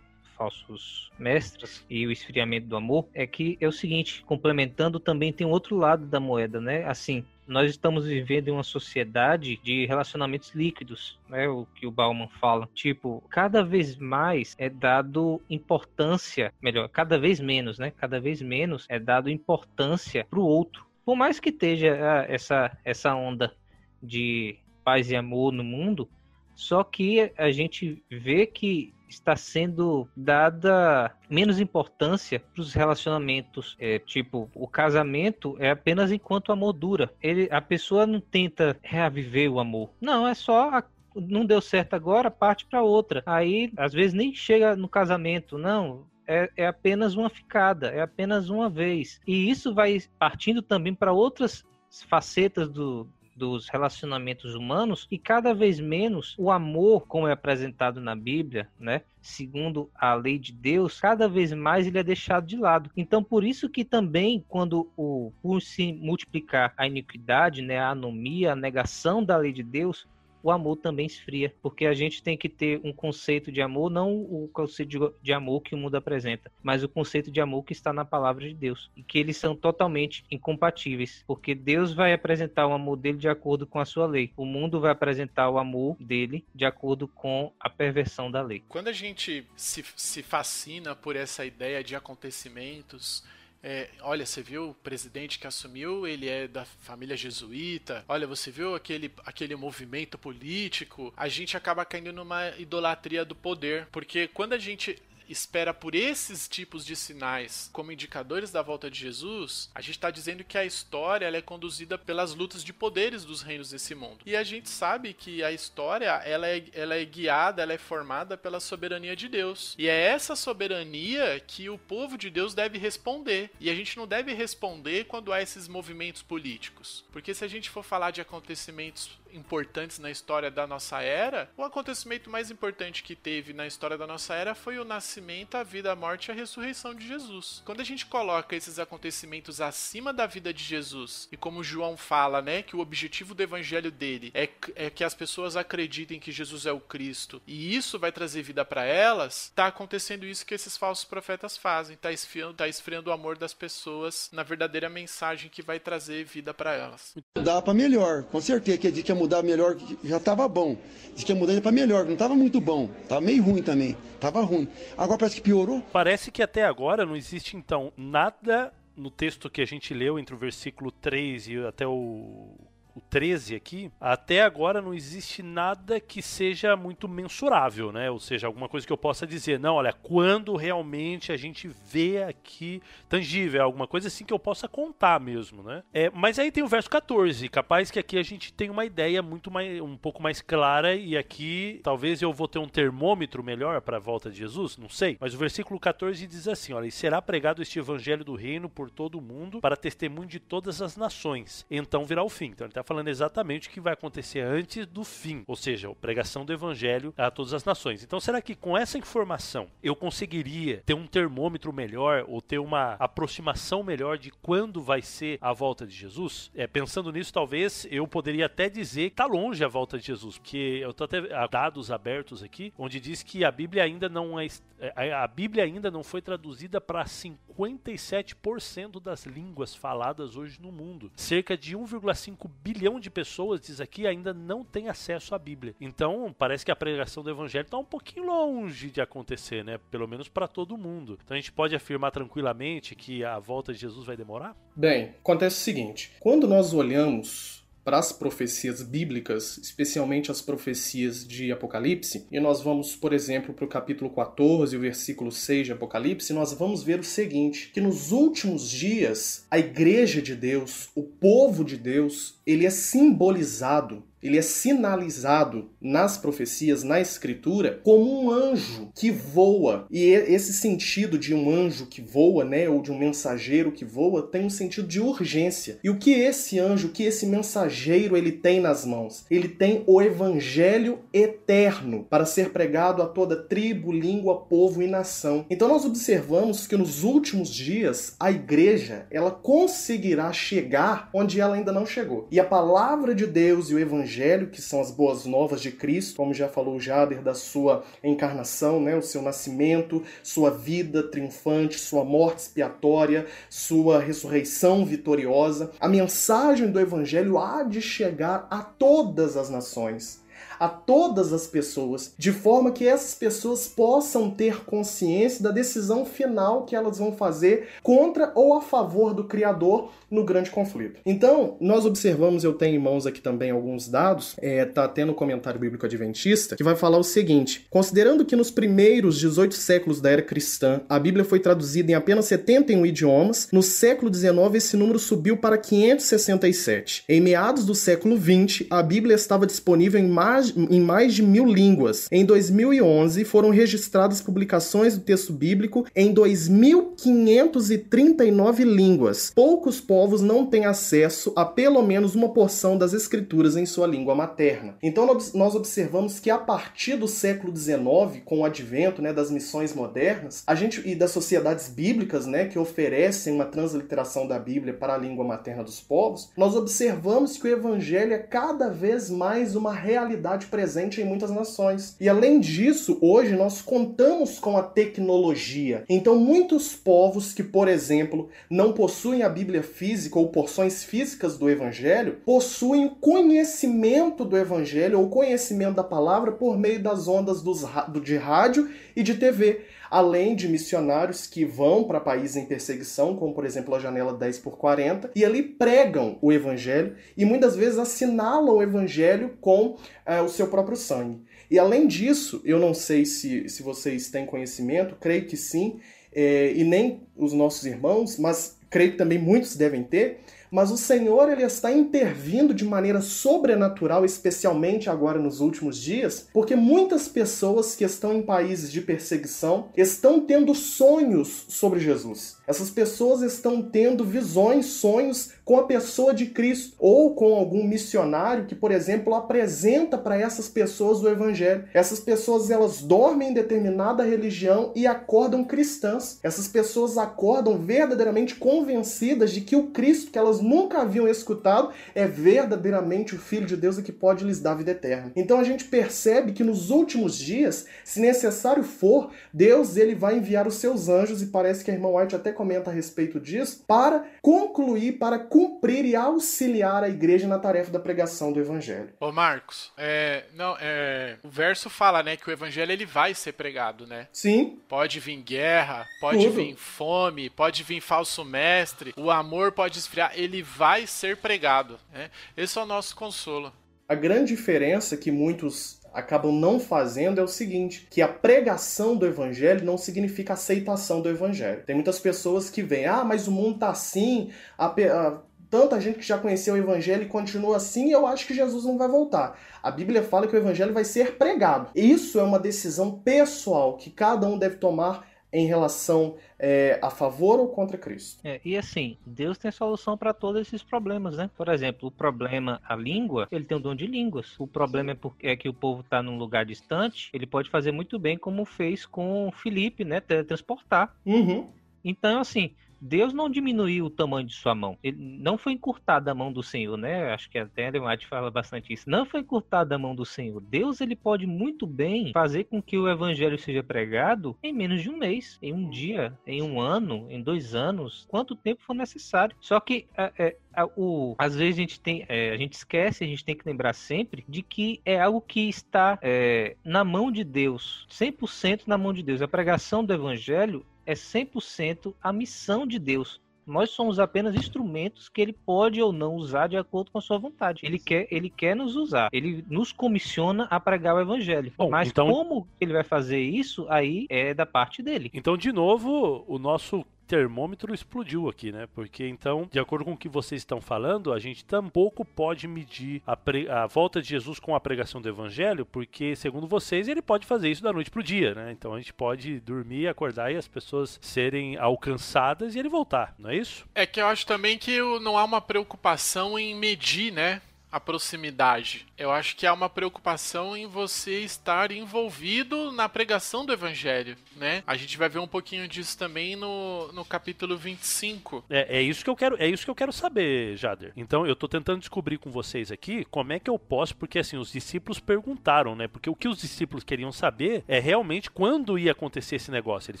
falsos mestres e o esfriamento do amor, é que é o seguinte, complementando também tem outro lado da moeda, né? Assim, nós estamos vivendo em uma sociedade de relacionamentos líquidos, né? O que o Bauman fala. Tipo, cada vez mais é dado importância, melhor, cada vez menos, né? Cada vez menos é dado importância para o outro. Por mais que esteja ah, essa, essa onda de paz e amor no mundo, só que a gente vê que está sendo dada menos importância para os relacionamentos. É, tipo, o casamento é apenas enquanto o amor dura. Ele, a pessoa não tenta reaviver o amor. Não, é só a, não deu certo agora, parte para outra. Aí, às vezes, nem chega no casamento, não. É, é, apenas uma ficada, é apenas uma vez. E isso vai partindo também para outras facetas do, dos relacionamentos humanos e cada vez menos o amor, como é apresentado na Bíblia, né? Segundo a lei de Deus, cada vez mais ele é deixado de lado. Então, por isso que também, quando o por se multiplicar a iniquidade, né, a anomia, a negação da lei de Deus, o amor também esfria, porque a gente tem que ter um conceito de amor, não o conceito de amor que o mundo apresenta, mas o conceito de amor que está na palavra de Deus, e que eles são totalmente incompatíveis, porque Deus vai apresentar o amor dele de acordo com a sua lei, o mundo vai apresentar o amor dele de acordo com a perversão da lei. Quando a gente se, se fascina por essa ideia de acontecimentos é, olha, você viu o presidente que assumiu, ele é da família jesuíta. Olha, você viu aquele, aquele movimento político. A gente acaba caindo numa idolatria do poder, porque quando a gente espera por esses tipos de sinais como indicadores da volta de Jesus, a gente está dizendo que a história é conduzida pelas lutas de poderes dos reinos desse mundo. E a gente sabe que a história ela é, ela é guiada, ela é formada pela soberania de Deus. E é essa soberania que o povo de Deus deve responder. E a gente não deve responder quando há esses movimentos políticos. Porque se a gente for falar de acontecimentos importantes na história da nossa era, o acontecimento mais importante que teve na história da nossa era foi o nascimento, a vida, a morte e a ressurreição de Jesus. Quando a gente coloca esses acontecimentos acima da vida de Jesus, e como João fala, né, que o objetivo do evangelho dele é, é que as pessoas acreditem que Jesus é o Cristo, e isso vai trazer vida para elas, tá acontecendo isso que esses falsos profetas fazem, tá esfriando, tá esfriando o amor das pessoas na verdadeira mensagem que vai trazer vida para elas. Dá para melhor, com certeza que a gente mudar melhor, já estava bom. Diz que ia mudar para melhor, não estava muito bom. Estava meio ruim também. Estava ruim. Agora parece que piorou. Parece que até agora não existe, então, nada no texto que a gente leu entre o versículo 3 e até o o 13 aqui, até agora não existe nada que seja muito mensurável, né? Ou seja, alguma coisa que eu possa dizer, não, olha, quando realmente a gente vê aqui tangível, alguma coisa assim que eu possa contar mesmo, né? É, mas aí tem o verso 14, capaz que aqui a gente tem uma ideia muito mais, um pouco mais clara e aqui talvez eu vou ter um termômetro melhor para a volta de Jesus, não sei. Mas o versículo 14 diz assim, olha, e será pregado este evangelho do reino por todo o mundo para testemunho de todas as nações. Então virá o fim. Então ele está falando exatamente o que vai acontecer antes do fim, ou seja, a pregação do evangelho a todas as nações. Então, será que com essa informação eu conseguiria ter um termômetro melhor ou ter uma aproximação melhor de quando vai ser a volta de Jesus? É, pensando nisso, talvez eu poderia até dizer que está longe a volta de Jesus, porque eu estou até dados abertos aqui, onde diz que a Bíblia ainda não é, é a Bíblia ainda não foi traduzida para 57% das línguas faladas hoje no mundo. Cerca de 1,5 bilhão bilhão de pessoas, diz aqui, ainda não tem acesso à Bíblia. Então, parece que a pregação do Evangelho está um pouquinho longe de acontecer, né? Pelo menos para todo mundo. Então, a gente pode afirmar tranquilamente que a volta de Jesus vai demorar? Bem, acontece o seguinte: quando nós olhamos para as profecias bíblicas, especialmente as profecias de Apocalipse, e nós vamos, por exemplo, para o capítulo 14, o versículo 6 de Apocalipse, nós vamos ver o seguinte: que nos últimos dias a igreja de Deus, o povo de Deus, ele é simbolizado ele é sinalizado nas profecias, na escritura, como um anjo que voa. E esse sentido de um anjo que voa, né, ou de um mensageiro que voa, tem um sentido de urgência. E o que esse anjo, o que esse mensageiro ele tem nas mãos? Ele tem o evangelho eterno para ser pregado a toda tribo, língua, povo e nação. Então nós observamos que nos últimos dias a igreja, ela conseguirá chegar onde ela ainda não chegou. E a palavra de Deus e o evangelho, que são as boas novas de Cristo, como já falou Jader da sua encarnação, né, o seu nascimento, sua vida triunfante, sua morte expiatória, sua ressurreição vitoriosa. A mensagem do evangelho há de chegar a todas as nações a todas as pessoas, de forma que essas pessoas possam ter consciência da decisão final que elas vão fazer contra ou a favor do Criador no grande conflito. Então, nós observamos, eu tenho em mãos aqui também alguns dados, é, tá tendo um comentário bíblico adventista, que vai falar o seguinte: considerando que nos primeiros 18 séculos da era cristã, a Bíblia foi traduzida em apenas 71 idiomas, no século XIX esse número subiu para 567. Em meados do século XX, a Bíblia estava disponível em mais, em mais de mil línguas. Em 2011, foram registradas publicações do texto bíblico em 2.539 línguas. Poucos povos não têm acesso a pelo menos uma porção das escrituras em sua língua materna. Então nós observamos que a partir do século XIX, com o advento né, das missões modernas, a gente e das sociedades bíblicas, né, que oferecem uma transliteração da Bíblia para a língua materna dos povos, nós observamos que o evangelho é cada vez mais uma realidade presente em muitas nações. E além disso, hoje nós contamos com a tecnologia. Então muitos povos que, por exemplo, não possuem a Bíblia física física ou porções físicas do Evangelho possuem conhecimento do Evangelho ou conhecimento da palavra por meio das ondas dos, de rádio e de TV, além de missionários que vão para países em perseguição, como por exemplo a Janela 10 por 40, e ali pregam o Evangelho e muitas vezes assinalam o Evangelho com é, o seu próprio sangue. E além disso, eu não sei se, se vocês têm conhecimento, creio que sim, é, e nem os nossos irmãos, mas creio que também muitos devem ter, mas o Senhor ele está intervindo de maneira sobrenatural, especialmente agora nos últimos dias, porque muitas pessoas que estão em países de perseguição estão tendo sonhos sobre Jesus. Essas pessoas estão tendo visões, sonhos com a pessoa de Cristo ou com algum missionário que, por exemplo, apresenta para essas pessoas o evangelho. Essas pessoas elas dormem em determinada religião e acordam cristãs. Essas pessoas acordam verdadeiramente convencidas de que o Cristo que elas nunca haviam escutado é verdadeiramente o filho de Deus e que pode lhes dar vida eterna. Então a gente percebe que nos últimos dias, se necessário for, Deus ele vai enviar os seus anjos e parece que a irmã White até comenta a respeito disso para concluir, para cumprir e auxiliar a igreja na tarefa da pregação do evangelho. Ô Marcos, é, não, é, o verso fala, né, que o evangelho ele vai ser pregado, né? Sim. Pode vir guerra, pode Tudo. vir fome, pode vir falso mestre, o amor pode esfriar, ele vai ser pregado, né? Esse é o nosso consolo. A grande diferença que muitos acabam não fazendo é o seguinte, que a pregação do evangelho não significa aceitação do evangelho. Tem muitas pessoas que veem, ah, mas o mundo tá assim, a, a, tanta gente que já conheceu o evangelho e continua assim, eu acho que Jesus não vai voltar. A Bíblia fala que o evangelho vai ser pregado. Isso é uma decisão pessoal que cada um deve tomar em relação é, a favor ou contra Cristo. É, e assim, Deus tem solução para todos esses problemas, né? Por exemplo, o problema, a língua, ele tem o dom de línguas. O problema é, porque, é que o povo está num lugar distante, ele pode fazer muito bem como fez com Felipe, né? Transportar. Uhum. Então, assim, Deus não diminuiu o tamanho de sua mão. Ele não foi encurtada a mão do Senhor, né? Acho que até a White fala bastante isso. Não foi encurtada a mão do Senhor. Deus ele pode muito bem fazer com que o evangelho seja pregado em menos de um mês, em um dia, em um ano, em dois anos, quanto tempo for necessário. Só que é, é, o, às vezes a gente tem, é, a gente esquece, a gente tem que lembrar sempre de que é algo que está é, na mão de Deus, 100% na mão de Deus. A pregação do evangelho é 100% a missão de Deus. Nós somos apenas instrumentos que ele pode ou não usar de acordo com a sua vontade. Ele quer, ele quer nos usar. Ele nos comissiona a pregar o evangelho. Bom, Mas então... como ele vai fazer isso, aí é da parte dele. Então, de novo, o nosso termômetro explodiu aqui, né? Porque então, de acordo com o que vocês estão falando, a gente tampouco pode medir a, pre... a volta de Jesus com a pregação do evangelho, porque, segundo vocês, ele pode fazer isso da noite pro dia, né? Então a gente pode dormir, acordar e as pessoas serem alcançadas e ele voltar, não é isso? É que eu acho também que não há uma preocupação em medir, né? A proximidade. Eu acho que há uma preocupação em você estar envolvido na pregação do evangelho, né? A gente vai ver um pouquinho disso também no, no capítulo 25. É, é isso que eu quero, é isso que eu quero saber, Jader. Então eu tô tentando descobrir com vocês aqui como é que eu posso, porque assim, os discípulos perguntaram, né? Porque o que os discípulos queriam saber é realmente quando ia acontecer esse negócio. Eles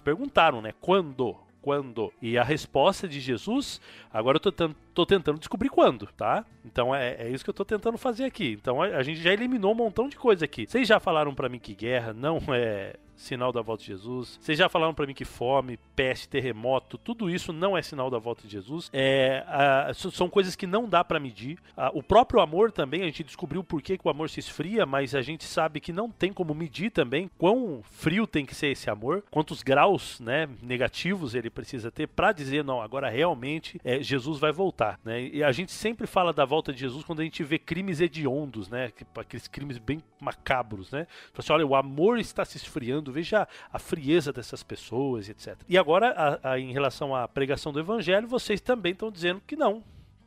perguntaram, né? Quando? Quando. E a resposta de Jesus, agora eu tô, tô tentando descobrir quando, tá? Então é, é, isso que eu tô tentando fazer aqui. Então a, a gente já eliminou um montão de coisa aqui. Vocês já falaram para mim que guerra não é sinal da volta de Jesus. Vocês já falaram para mim que fome, peste, terremoto, tudo isso não é sinal da volta de Jesus. É, são coisas que não dá para medir. o próprio amor também, a gente descobriu por que, que o amor se esfria, mas a gente sabe que não tem como medir também quão frio tem que ser esse amor, quantos graus né, negativos ele precisa ter para dizer, não, agora realmente é, Jesus vai voltar. Né? E a gente sempre fala da volta de Jesus quando a gente vê crimes hediondos, né? aqueles crimes bem macabros. Né? Então, assim, olha, o amor está se esfriando veja a frieza dessas pessoas, etc. E agora, a, a, em relação à pregação do evangelho, vocês também estão dizendo que não,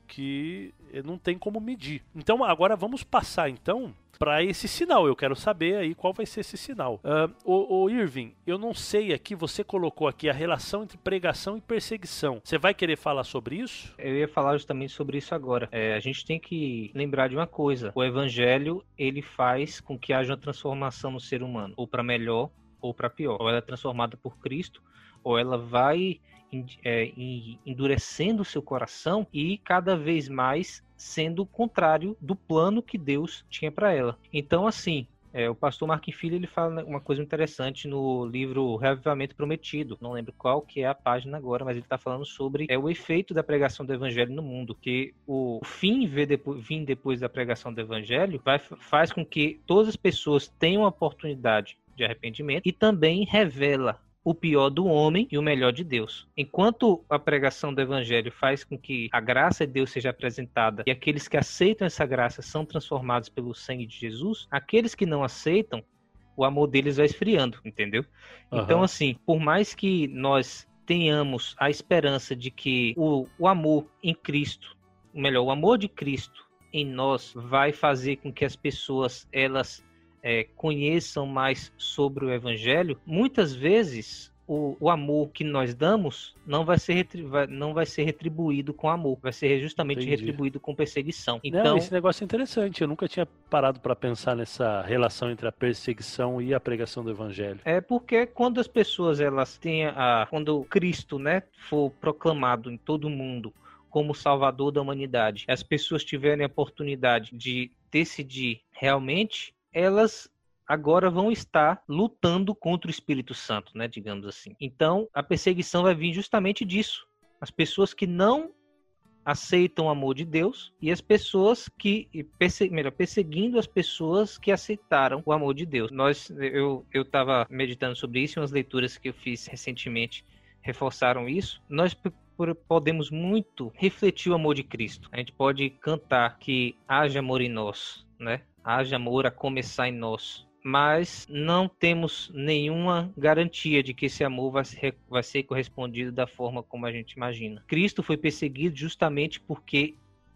que não tem como medir. Então, agora vamos passar então para esse sinal. Eu quero saber aí qual vai ser esse sinal. Uh, o, o, Irving, eu não sei aqui, você colocou aqui a relação entre pregação e perseguição. Você vai querer falar sobre isso? Eu ia falar justamente sobre isso agora. É, a gente tem que lembrar de uma coisa: o evangelho ele faz com que haja uma transformação no ser humano, ou para melhor ou para pior. Ou ela é transformada por Cristo, ou ela vai é, endurecendo o seu coração e cada vez mais sendo o contrário do plano que Deus tinha para ela. Então, assim, é, o pastor Mark Filho ele fala uma coisa interessante no livro Reavivamento Prometido. Não lembro qual que é a página agora, mas ele está falando sobre é, o efeito da pregação do evangelho no mundo. Que o fim depois, vir depois da pregação do evangelho vai, faz com que todas as pessoas tenham a oportunidade de arrependimento e também revela o pior do homem e o melhor de Deus. Enquanto a pregação do evangelho faz com que a graça de Deus seja apresentada e aqueles que aceitam essa graça são transformados pelo sangue de Jesus, aqueles que não aceitam, o amor deles vai esfriando, entendeu? Uhum. Então, assim, por mais que nós tenhamos a esperança de que o, o amor em Cristo, melhor, o amor de Cristo em nós vai fazer com que as pessoas elas é, conheçam mais sobre o Evangelho, muitas vezes o, o, amor que nós damos não vai ser não vai ser retribuído com amor, vai ser justamente Entendi. retribuído com perseguição. Então não, esse negócio é interessante. Eu nunca tinha parado para pensar nessa relação entre a perseguição e a pregação do evangelho. É porque quando as pessoas elas têm a quando Cristo, né, for proclamado em todo o mundo como Salvador da humanidade, as pessoas tiverem a oportunidade de decidir realmente elas agora vão estar lutando contra o Espírito Santo, né, digamos assim. Então, a perseguição vai vir justamente disso. As pessoas que não aceitam o amor de Deus e as pessoas que melhor, perseguindo as pessoas que aceitaram o amor de Deus. Nós eu eu estava meditando sobre isso, umas leituras que eu fiz recentemente reforçaram isso. Nós podemos muito refletir o amor de Cristo. A gente pode cantar que haja amor em nós, né? Haja amor a começar em nós. Mas não temos nenhuma garantia de que esse amor vai ser, vai ser correspondido da forma como a gente imagina. Cristo foi perseguido justamente porque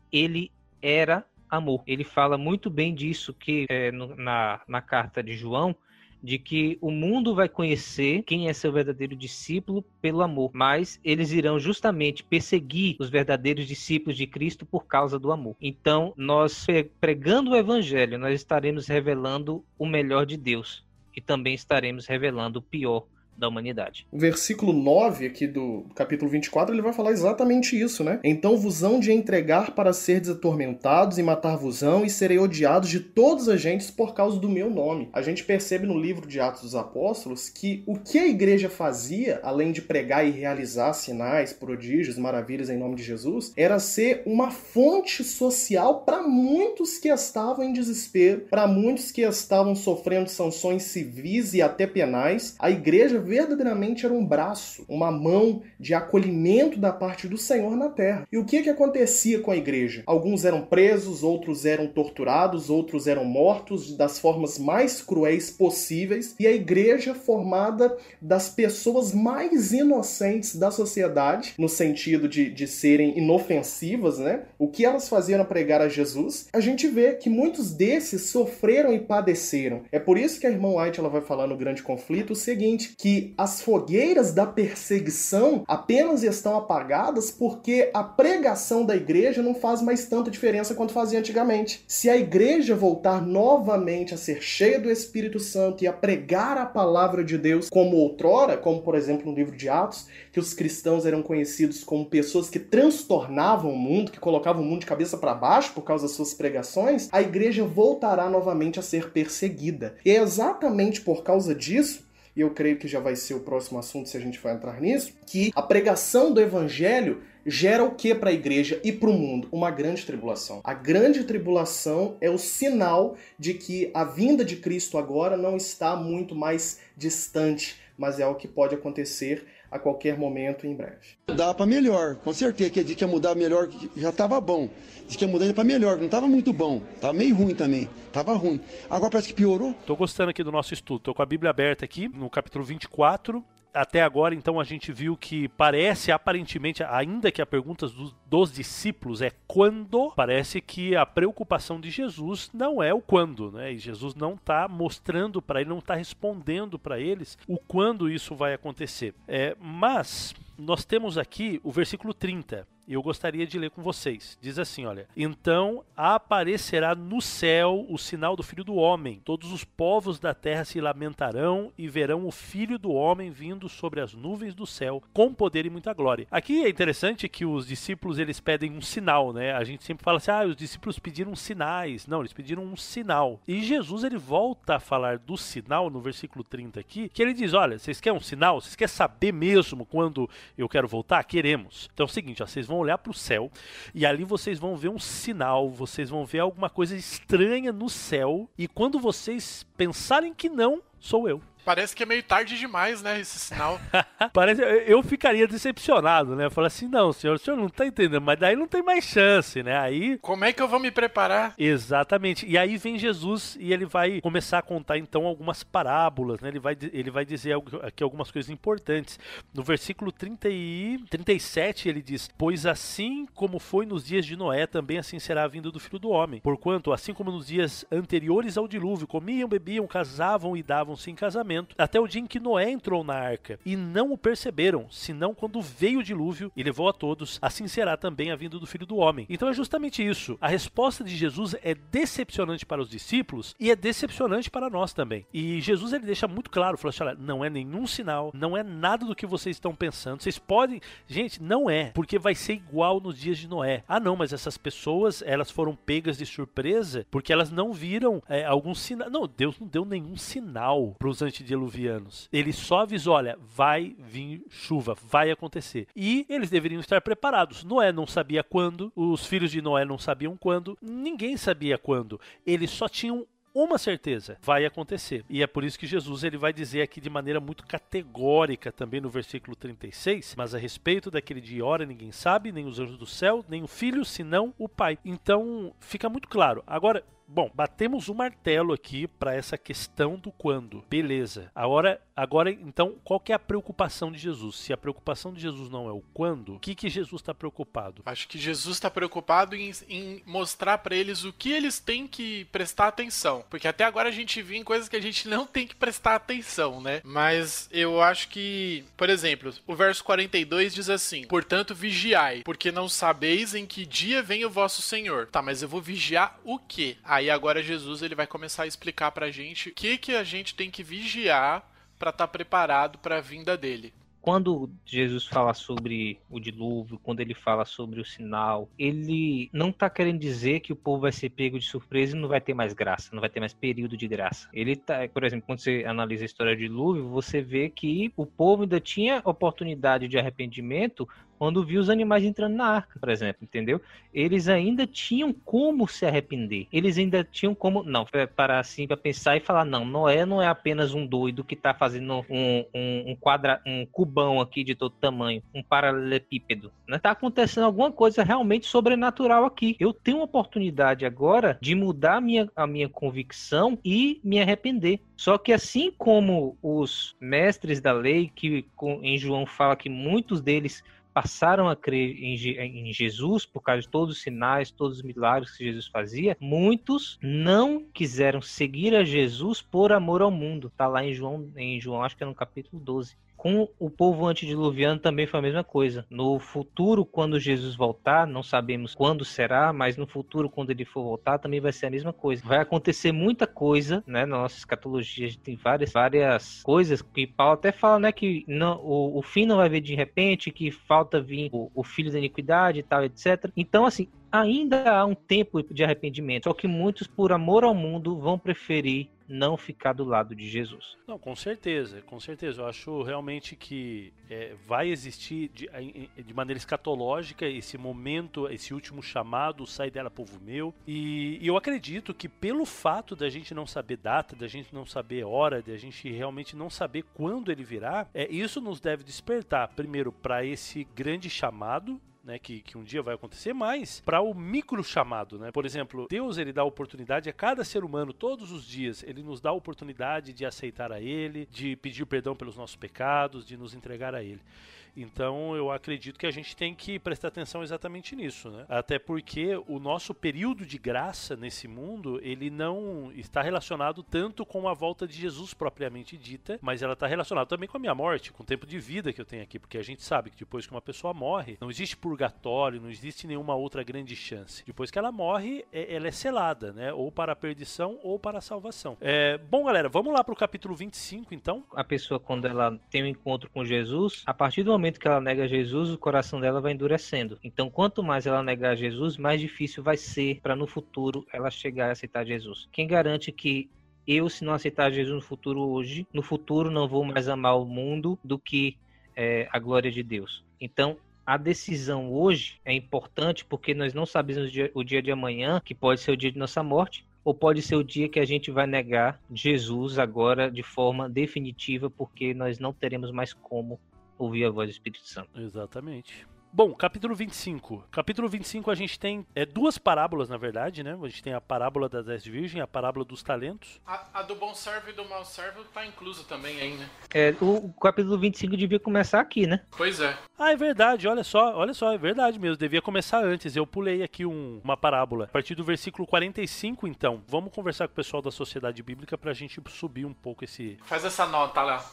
ele era amor. Ele fala muito bem disso que é, no, na, na carta de João, de que o mundo vai conhecer quem é seu verdadeiro discípulo pelo amor, mas eles irão justamente perseguir os verdadeiros discípulos de Cristo por causa do amor. Então, nós pregando o evangelho, nós estaremos revelando o melhor de Deus e também estaremos revelando o pior da humanidade. O versículo 9 aqui do capítulo 24, ele vai falar exatamente isso, né? Então vos hão de entregar para ser desatormentados e matar-vos-ão e serei odiados de todos as gentes por causa do meu nome. A gente percebe no livro de Atos dos Apóstolos que o que a igreja fazia, além de pregar e realizar sinais, prodígios, maravilhas em nome de Jesus, era ser uma fonte social para muitos que estavam em desespero, para muitos que estavam sofrendo sanções civis e até penais. A igreja verdadeiramente era um braço, uma mão de acolhimento da parte do Senhor na terra. E o que que acontecia com a igreja? Alguns eram presos, outros eram torturados, outros eram mortos das formas mais cruéis possíveis, e a igreja formada das pessoas mais inocentes da sociedade, no sentido de, de serem inofensivas, né? O que elas faziam a pregar a Jesus, a gente vê que muitos desses sofreram e padeceram. É por isso que a irmã White ela vai falar no Grande Conflito o seguinte, que as fogueiras da perseguição apenas estão apagadas porque a pregação da igreja não faz mais tanta diferença quanto fazia antigamente. Se a igreja voltar novamente a ser cheia do Espírito Santo e a pregar a palavra de Deus como outrora, como por exemplo no livro de Atos, que os cristãos eram conhecidos como pessoas que transtornavam o mundo, que colocavam o mundo de cabeça para baixo por causa das suas pregações, a igreja voltará novamente a ser perseguida. E é exatamente por causa disso e eu creio que já vai ser o próximo assunto se a gente for entrar nisso, que a pregação do evangelho gera o que para a igreja e para o mundo? Uma grande tribulação. A grande tribulação é o sinal de que a vinda de Cristo agora não está muito mais distante, mas é o que pode acontecer a qualquer momento em breve. Dá para melhor, com certeza que de que ia mudar melhor já estava bom. Diz que ia mudar para melhor, não estava muito bom, estava meio ruim também, estava ruim. Agora parece que piorou. Tô gostando aqui do nosso estudo, tô com a Bíblia aberta aqui no capítulo 24 até agora, então, a gente viu que parece aparentemente, ainda que a pergunta dos, dos, discípulos é quando, parece que a preocupação de Jesus não é o quando, né? E Jesus não está mostrando para ele, não está respondendo para eles o quando isso vai acontecer. É, mas nós temos aqui o versículo 30 e eu gostaria de ler com vocês. Diz assim, olha: Então aparecerá no céu o sinal do Filho do homem. Todos os povos da terra se lamentarão e verão o Filho do homem vindo sobre as nuvens do céu com poder e muita glória. Aqui é interessante que os discípulos eles pedem um sinal, né? A gente sempre fala assim: "Ah, os discípulos pediram sinais". Não, eles pediram um sinal. E Jesus ele volta a falar do sinal no versículo 30 aqui, que ele diz: "Olha, vocês querem um sinal? Vocês querem saber mesmo quando eu quero voltar? Queremos". Então é o seguinte, ó, vocês vão olhar para o céu e ali vocês vão ver um sinal, vocês vão ver alguma coisa estranha no céu e quando vocês pensarem que não, sou eu. Parece que é meio tarde demais, né, esse sinal. Parece, eu ficaria decepcionado, né? Falar assim, não, senhor, o senhor não tá entendendo, mas daí não tem mais chance, né? Aí. Como é que eu vou me preparar? Exatamente. E aí vem Jesus e ele vai começar a contar então algumas parábolas, né? Ele vai, ele vai dizer aqui algumas coisas importantes. No versículo 30 e 37 ele diz: Pois assim como foi nos dias de Noé, também assim será a vinda do filho do homem. Porquanto, assim como nos dias anteriores ao dilúvio, comiam, bebiam, casavam e davam-se em casamento até o dia em que Noé entrou na arca, e não o perceberam, senão quando veio o dilúvio e levou a todos, assim será também a vinda do Filho do Homem. Então é justamente isso. A resposta de Jesus é decepcionante para os discípulos e é decepcionante para nós também. E Jesus ele deixa muito claro, falou assim, olha, não é nenhum sinal, não é nada do que vocês estão pensando. Vocês podem, gente, não é, porque vai ser igual nos dias de Noé. Ah, não, mas essas pessoas, elas foram pegas de surpresa porque elas não viram é, algum sinal. Não, Deus não deu nenhum sinal para os antediluvianos. Ele só avisou: olha, vai vir chuva, vai acontecer. E eles deveriam estar preparados. Noé não sabia quando, os filhos de Noé não sabiam quando, ninguém sabia quando. Eles só tinham uma certeza vai acontecer. E é por isso que Jesus ele vai dizer aqui de maneira muito categórica também no versículo 36, mas a respeito daquele dia hora ninguém sabe, nem os anjos do céu, nem o filho, senão o pai. Então, fica muito claro. Agora, Bom, batemos o martelo aqui para essa questão do quando. Beleza. Agora, agora então, qual que é a preocupação de Jesus? Se a preocupação de Jesus não é o quando, o que, que Jesus está preocupado? Acho que Jesus está preocupado em, em mostrar para eles o que eles têm que prestar atenção. Porque até agora a gente viu em coisas que a gente não tem que prestar atenção, né? Mas eu acho que, por exemplo, o verso 42 diz assim: Portanto, vigiai, porque não sabeis em que dia vem o vosso Senhor. Tá, mas eu vou vigiar o quê? Aí Aí agora Jesus ele vai começar a explicar pra gente o que, que a gente tem que vigiar para estar tá preparado para a vinda dele. quando Jesus fala sobre o dilúvio, quando ele fala sobre o sinal, ele não está querendo dizer que o povo vai ser pego de surpresa e não vai ter mais graça, não vai ter mais período de graça. Ele tá, por exemplo, quando você analisa a história do dilúvio, você vê que o povo ainda tinha oportunidade de arrependimento quando viu os animais entrando na arca, por exemplo, entendeu? Eles ainda tinham como se arrepender. Eles ainda tinham como, não, parar assim para pensar e falar, não, Noé não é apenas um doido que está fazendo um, um, um, quadra, um cubão aqui de todo tamanho, um paralelepípedo, né? Tá acontecendo alguma coisa realmente sobrenatural aqui. Eu tenho uma oportunidade agora de mudar a minha, a minha convicção e me arrepender. Só que assim como os mestres da lei, que em João fala que muitos deles passaram a crer em, em, Jesus por causa de todos os sinais, todos os milagres que Jesus fazia, muitos não quiseram seguir a Jesus por amor ao mundo. Está lá em João, em João, acho que é no capítulo 12. Com o povo antediluviano também foi a mesma coisa. No futuro, quando Jesus voltar, não sabemos quando será, mas no futuro, quando ele for voltar, também vai ser a mesma coisa. Vai acontecer muita coisa, né? Na nossa escatologia, a gente tem várias, várias coisas que Paulo até fala, né? Que não, o, o fim não vai vir de repente, que falta vir o, o filho da iniquidade e tal, etc. Então, assim, ainda há um tempo de arrependimento, só que muitos, por amor ao mundo, vão preferir não ficar do lado de Jesus. Não, com certeza, com certeza. Eu acho realmente que é, vai existir de, de, maneira escatológica esse momento, esse último chamado, sai dela povo meu. E, e, eu acredito que pelo fato da gente não saber data, da gente não saber hora, da gente realmente não saber quando ele virá, é, isso nos deve despertar primeiro para esse grande chamado né, que, que um dia vai acontecer, mas para o micro chamado, né? Por exemplo, Deus ele dá oportunidade a cada ser humano todos os dias, ele nos dá a oportunidade de aceitar a ele, de pedir perdão pelos nossos pecados, de nos entregar a ele. Então eu acredito que a gente tem que prestar atenção exatamente nisso, né? Até porque o nosso período de graça nesse mundo, ele não está relacionado tanto com a volta de Jesus propriamente dita, mas ela está relacionada também com a minha morte, com o tempo de vida que eu tenho aqui, porque a gente sabe que depois que uma pessoa morre, não existe purgatório, não existe nenhuma outra grande chance. Depois que ela morre, é, ela é selada, né? Ou para a perdição ou para a salvação. É, bom, galera, vamos lá para o capítulo 25, então. A pessoa, quando ela tem um encontro com Jesus, a partir do momento que ela nega Jesus, o coração dela vai endurecendo. Então, quanto mais ela negar Jesus, mais difícil vai ser para no futuro ela chegar a aceitar Jesus. Quem garante que eu, se não aceitar Jesus no futuro hoje, no futuro não vou mais amar o mundo do que é, a glória de Deus. Então, a decisão hoje é importante porque nós não sabemos o dia, o dia de amanhã, que pode ser o dia de nossa morte, ou pode ser o dia que a gente vai negar Jesus agora de forma definitiva, porque nós não teremos mais como ouvir a voz do Espírito Santo. Exatamente. Bom, capítulo 25. Capítulo 25 a gente tem é, duas parábolas, na verdade, né? A gente tem a parábola das dez virgens, a parábola dos talentos. A, a do bom servo e do mau servo tá incluso também aí, né? É, o, o, capítulo 25 devia começar aqui, né? Pois é. Ah, é verdade, olha só, olha só, é verdade mesmo, devia começar antes. Eu pulei aqui um, uma parábola. A partir do versículo 45, então, vamos conversar com o pessoal da Sociedade Bíblica pra gente subir um pouco esse... Faz essa nota lá.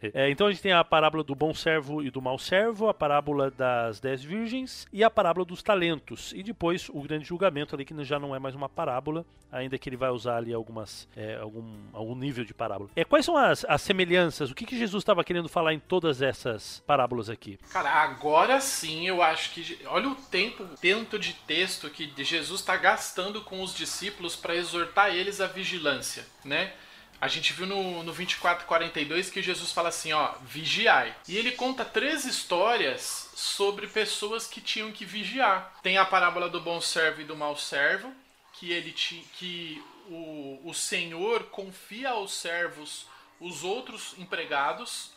é, então a gente tem a parábola do bom servo e do mau servo, a parábola da das dez virgens e a parábola dos talentos. E depois o grande julgamento ali, que já não é mais uma parábola, ainda que ele vai usar ali algumas é, algum, algum nível de parábola. É, quais são as, as semelhanças? O que, que Jesus estava querendo falar em todas essas parábolas aqui? Cara, agora sim eu acho que. Olha o tempo, tanto de texto que Jesus está gastando com os discípulos para exortar eles à vigilância, né? A gente viu no, no 2442 que Jesus fala assim, ó, vigiai. E ele conta três histórias sobre pessoas que tinham que vigiar. Tem a parábola do bom servo e do mau servo, que ele que o, o senhor confia aos servos os outros empregados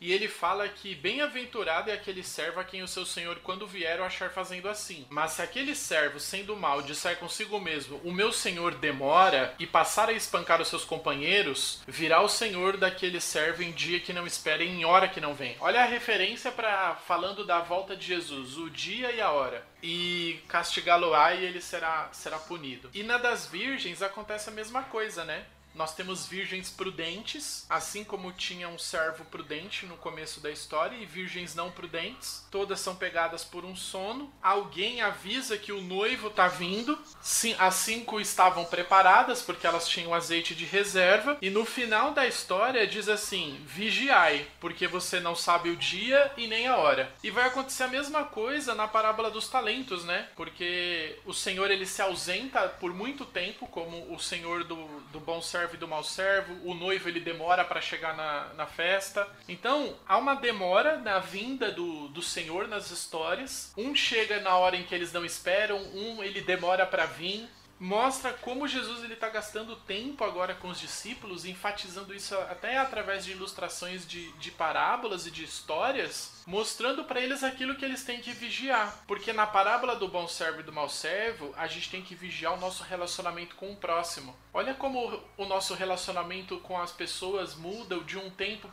e ele fala que bem-aventurado é aquele servo a quem o seu senhor, quando vier, o achar fazendo assim. Mas se aquele servo, sendo mal, disser consigo mesmo: O meu senhor demora, e passar a espancar os seus companheiros, virá o senhor daquele servo em dia que não espera em hora que não vem. Olha a referência para falando da volta de Jesus, o dia e a hora. E castigá-lo-á e ele será, será punido. E na das virgens acontece a mesma coisa, né? Nós temos virgens prudentes, assim como tinha um servo prudente no começo da história, e virgens não prudentes. Todas são pegadas por um sono. Alguém avisa que o noivo está vindo. As cinco estavam preparadas porque elas tinham azeite de reserva. E no final da história diz assim: vigiai, porque você não sabe o dia e nem a hora. E vai acontecer a mesma coisa na parábola dos talentos, né? Porque o Senhor ele se ausenta por muito tempo, como o Senhor do, do bom servo e do mau servo. O noivo ele demora para chegar na, na festa. Então há uma demora na vinda do, do Senhor nas histórias. Um chega na hora em que eles não esperam, um ele demora para vir mostra como Jesus ele está gastando tempo agora com os discípulos, enfatizando isso até através de ilustrações de, de parábolas e de histórias, mostrando para eles aquilo que eles têm que vigiar. Porque na parábola do bom servo e do mau servo, a gente tem que vigiar o nosso relacionamento com o próximo. Olha como o nosso relacionamento com as pessoas muda de um tempo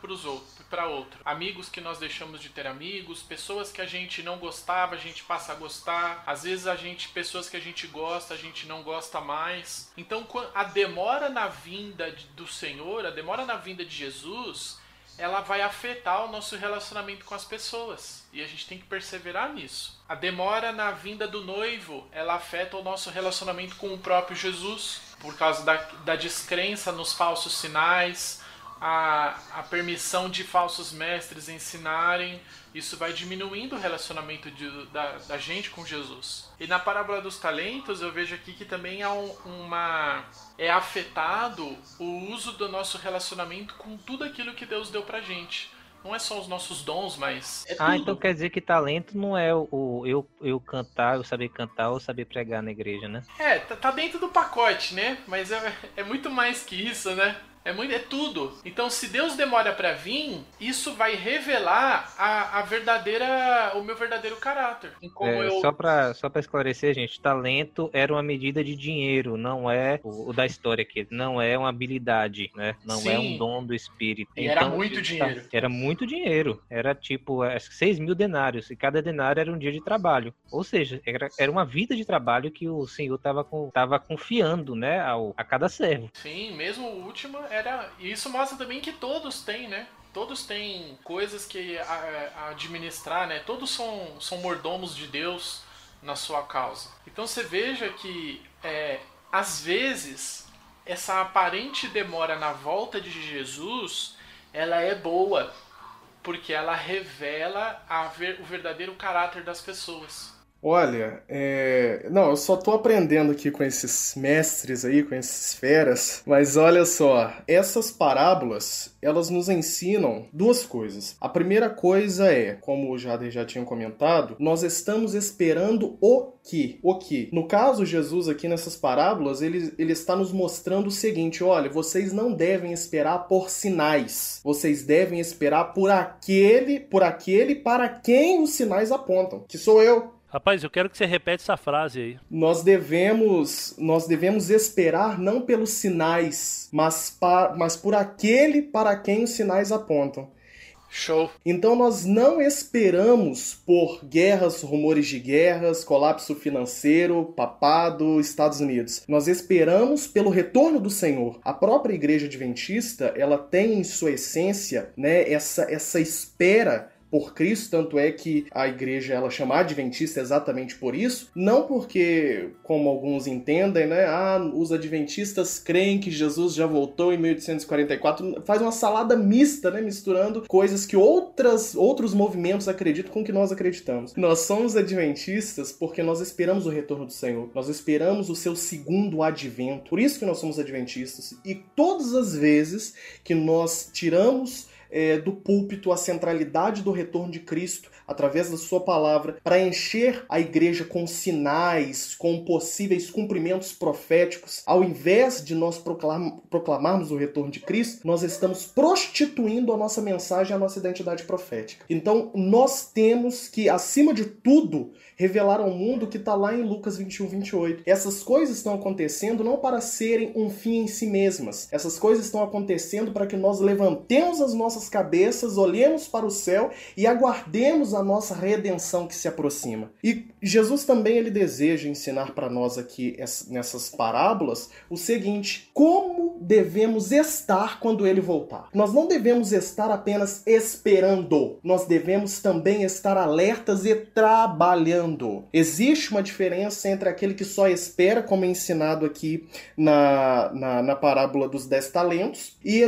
para outro. Amigos que nós deixamos de ter amigos, pessoas que a gente não gostava, a gente passa a gostar. Às vezes a gente, pessoas que a gente gosta, a gente não gosta gosta mais. Então, a demora na vinda do Senhor, a demora na vinda de Jesus, ela vai afetar o nosso relacionamento com as pessoas. E a gente tem que perseverar nisso. A demora na vinda do noivo, ela afeta o nosso relacionamento com o próprio Jesus, por causa da, da descrença nos falsos sinais, a, a permissão de falsos mestres ensinarem, isso vai diminuindo o relacionamento de, da, da, gente com Jesus. E na parábola dos talentos eu vejo aqui que também há um, uma é afetado o uso do nosso relacionamento com tudo aquilo que Deus deu pra gente. Não é só os nossos dons, mas. É ah, então quer dizer que talento não é o, o eu, eu cantar, eu saber cantar ou saber pregar na igreja, né? É, tá, tá dentro do pacote, né? Mas é, é muito mais que isso, né? É, muito, é tudo. Então, se Deus demora para vir, isso vai revelar a, a verdadeira, o meu verdadeiro caráter. É, eu... Só para só pra esclarecer, gente, talento era uma medida de dinheiro, não é o, o da história aqui. Não é uma habilidade, né? Não Sim. é um dom do espírito. E então, era muito dinheiro. Era muito dinheiro. Era tipo 6 mil denários. E cada denário era um dia de trabalho. Ou seja, era, era uma vida de trabalho que o Senhor estava com, tava confiando, né? Ao, a cada servo. Sim, mesmo o último era. Isso mostra também que todos têm, né? Todos têm coisas que a, a administrar, né? Todos são, são mordomos de Deus na sua causa. Então você veja que é, às vezes essa aparente demora na volta de Jesus, ela é boa, porque ela revela ver, o verdadeiro caráter das pessoas. Olha, é... não, eu só tô aprendendo aqui com esses mestres aí, com esses feras, mas olha só, essas parábolas, elas nos ensinam duas coisas. A primeira coisa é, como o Jader já tinha comentado, nós estamos esperando o que? O que? No caso, Jesus aqui nessas parábolas, ele, ele está nos mostrando o seguinte, olha, vocês não devem esperar por sinais, vocês devem esperar por aquele, por aquele para quem os sinais apontam, que sou eu, Rapaz, eu quero que você repete essa frase aí. Nós devemos, nós devemos esperar não pelos sinais, mas, pa, mas por aquele para quem os sinais apontam. Show. Então nós não esperamos por guerras, rumores de guerras, colapso financeiro, papado, Estados Unidos. Nós esperamos pelo retorno do Senhor. A própria igreja adventista, ela tem em sua essência, né, essa essa espera por Cristo, tanto é que a igreja ela chama adventista exatamente por isso, não porque, como alguns entendem, né, ah, os adventistas creem que Jesus já voltou em 1844, faz uma salada mista, né, misturando coisas que outras, outros movimentos acreditam com que nós acreditamos. Nós somos adventistas porque nós esperamos o retorno do Senhor, nós esperamos o seu segundo advento, por isso que nós somos adventistas, e todas as vezes que nós tiramos é, do púlpito a centralidade do retorno de Cristo através da sua palavra para encher a igreja com sinais, com possíveis cumprimentos proféticos, ao invés de nós proclam proclamarmos o retorno de Cristo, nós estamos prostituindo a nossa mensagem, a nossa identidade profética. Então, nós temos que, acima de tudo, revelar ao mundo que está lá em Lucas 21, 28. Essas coisas estão acontecendo não para serem um fim em si mesmas. Essas coisas estão acontecendo para que nós levantemos as nossas nossas cabeças, olhemos para o céu e aguardemos a nossa redenção que se aproxima. E Jesus também ele deseja ensinar para nós aqui nessas parábolas o seguinte: como devemos estar quando ele voltar. Nós não devemos estar apenas esperando, nós devemos também estar alertas e trabalhando. Existe uma diferença entre aquele que só espera, como é ensinado aqui na, na, na parábola dos dez talentos, e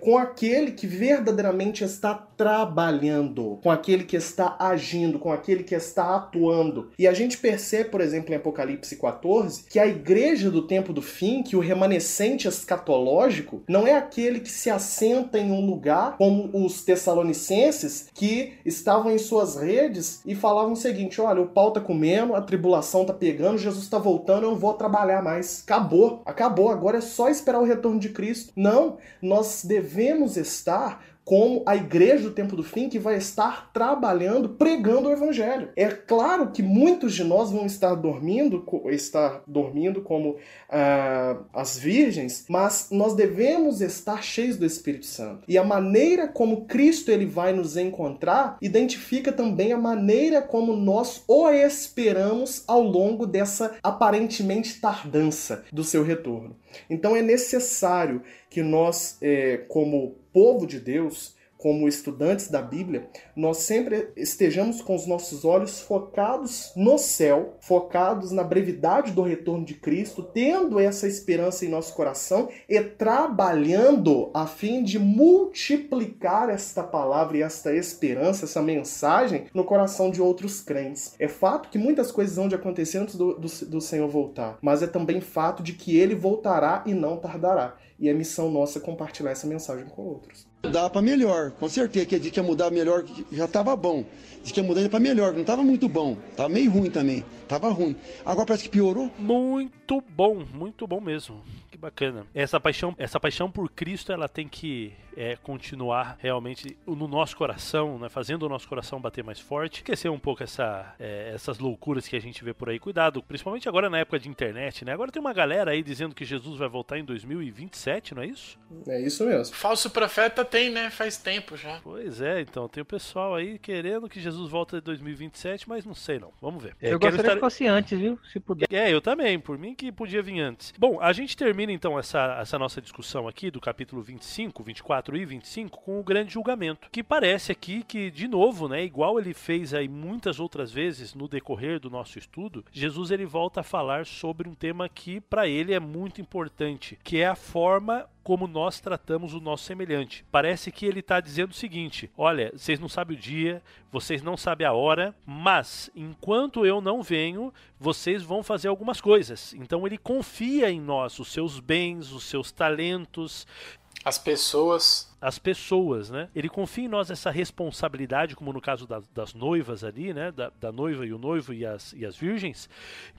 com aquele que verdadeiramente está trabalhando, com aquele que está agindo, com aquele que está atuando. E a gente percebe, por exemplo, em Apocalipse 14, que a igreja do tempo do fim, que o remanescente escatológico, não é aquele que se assenta em um lugar, como os tessalonicenses, que estavam em suas redes e falavam o seguinte: olha, o pau tá comendo, a tribulação tá pegando, Jesus tá voltando, eu não vou trabalhar mais. Acabou, acabou, agora é só esperar o retorno de Cristo. Não, nós devemos estar como a igreja do tempo do fim que vai estar trabalhando, pregando o evangelho. É claro que muitos de nós vão estar dormindo, estar dormindo como ah, as virgens, mas nós devemos estar cheios do Espírito Santo. E a maneira como Cristo ele vai nos encontrar identifica também a maneira como nós o esperamos ao longo dessa aparentemente tardança do seu retorno. Então é necessário que nós, é, como povo de Deus, como estudantes da Bíblia, nós sempre estejamos com os nossos olhos focados no céu, focados na brevidade do retorno de Cristo, tendo essa esperança em nosso coração e trabalhando a fim de multiplicar esta palavra e esta esperança, essa mensagem no coração de outros crentes. É fato que muitas coisas vão de acontecer antes do, do, do Senhor voltar, mas é também fato de que ele voltará e não tardará. E é missão nossa compartilhar essa mensagem com outros. Mudar para melhor, com certeza. Que que ia mudar melhor, já estava bom. Diz que ia mudar para melhor, não estava muito bom. Tava meio ruim também. Tava ruim. Agora parece que piorou. Muito bom, muito bom mesmo. Que bacana. Essa paixão, essa paixão por Cristo, ela tem que é, continuar realmente no nosso coração, né, fazendo o nosso coração bater mais forte. Esquecer um pouco essa, é, essas loucuras que a gente vê por aí. Cuidado, principalmente agora na época de internet, né? Agora tem uma galera aí dizendo que Jesus vai voltar em 2027, não é isso? É isso mesmo. Falso profeta tem, né? Faz tempo já. Pois é, então tem o pessoal aí querendo que Jesus volte em 2027, mas não sei não. Vamos ver. É, eu gostaria estar... fosse antes, viu? Se puder. É, eu também. Por mim que podia vir antes. Bom, a gente termina então essa, essa nossa discussão aqui do capítulo 25, 24 24 e 25 com o grande julgamento, que parece aqui que, de novo, né, igual ele fez aí muitas outras vezes no decorrer do nosso estudo, Jesus ele volta a falar sobre um tema que para ele é muito importante, que é a forma como nós tratamos o nosso semelhante. Parece que ele está dizendo o seguinte: olha, vocês não sabem o dia, vocês não sabem a hora, mas enquanto eu não venho, vocês vão fazer algumas coisas. Então ele confia em nós, os seus bens, os seus talentos, as pessoas as pessoas, né? Ele confia em nós essa responsabilidade, como no caso das, das noivas ali, né? Da, da, noiva e o noivo e as, e as virgens.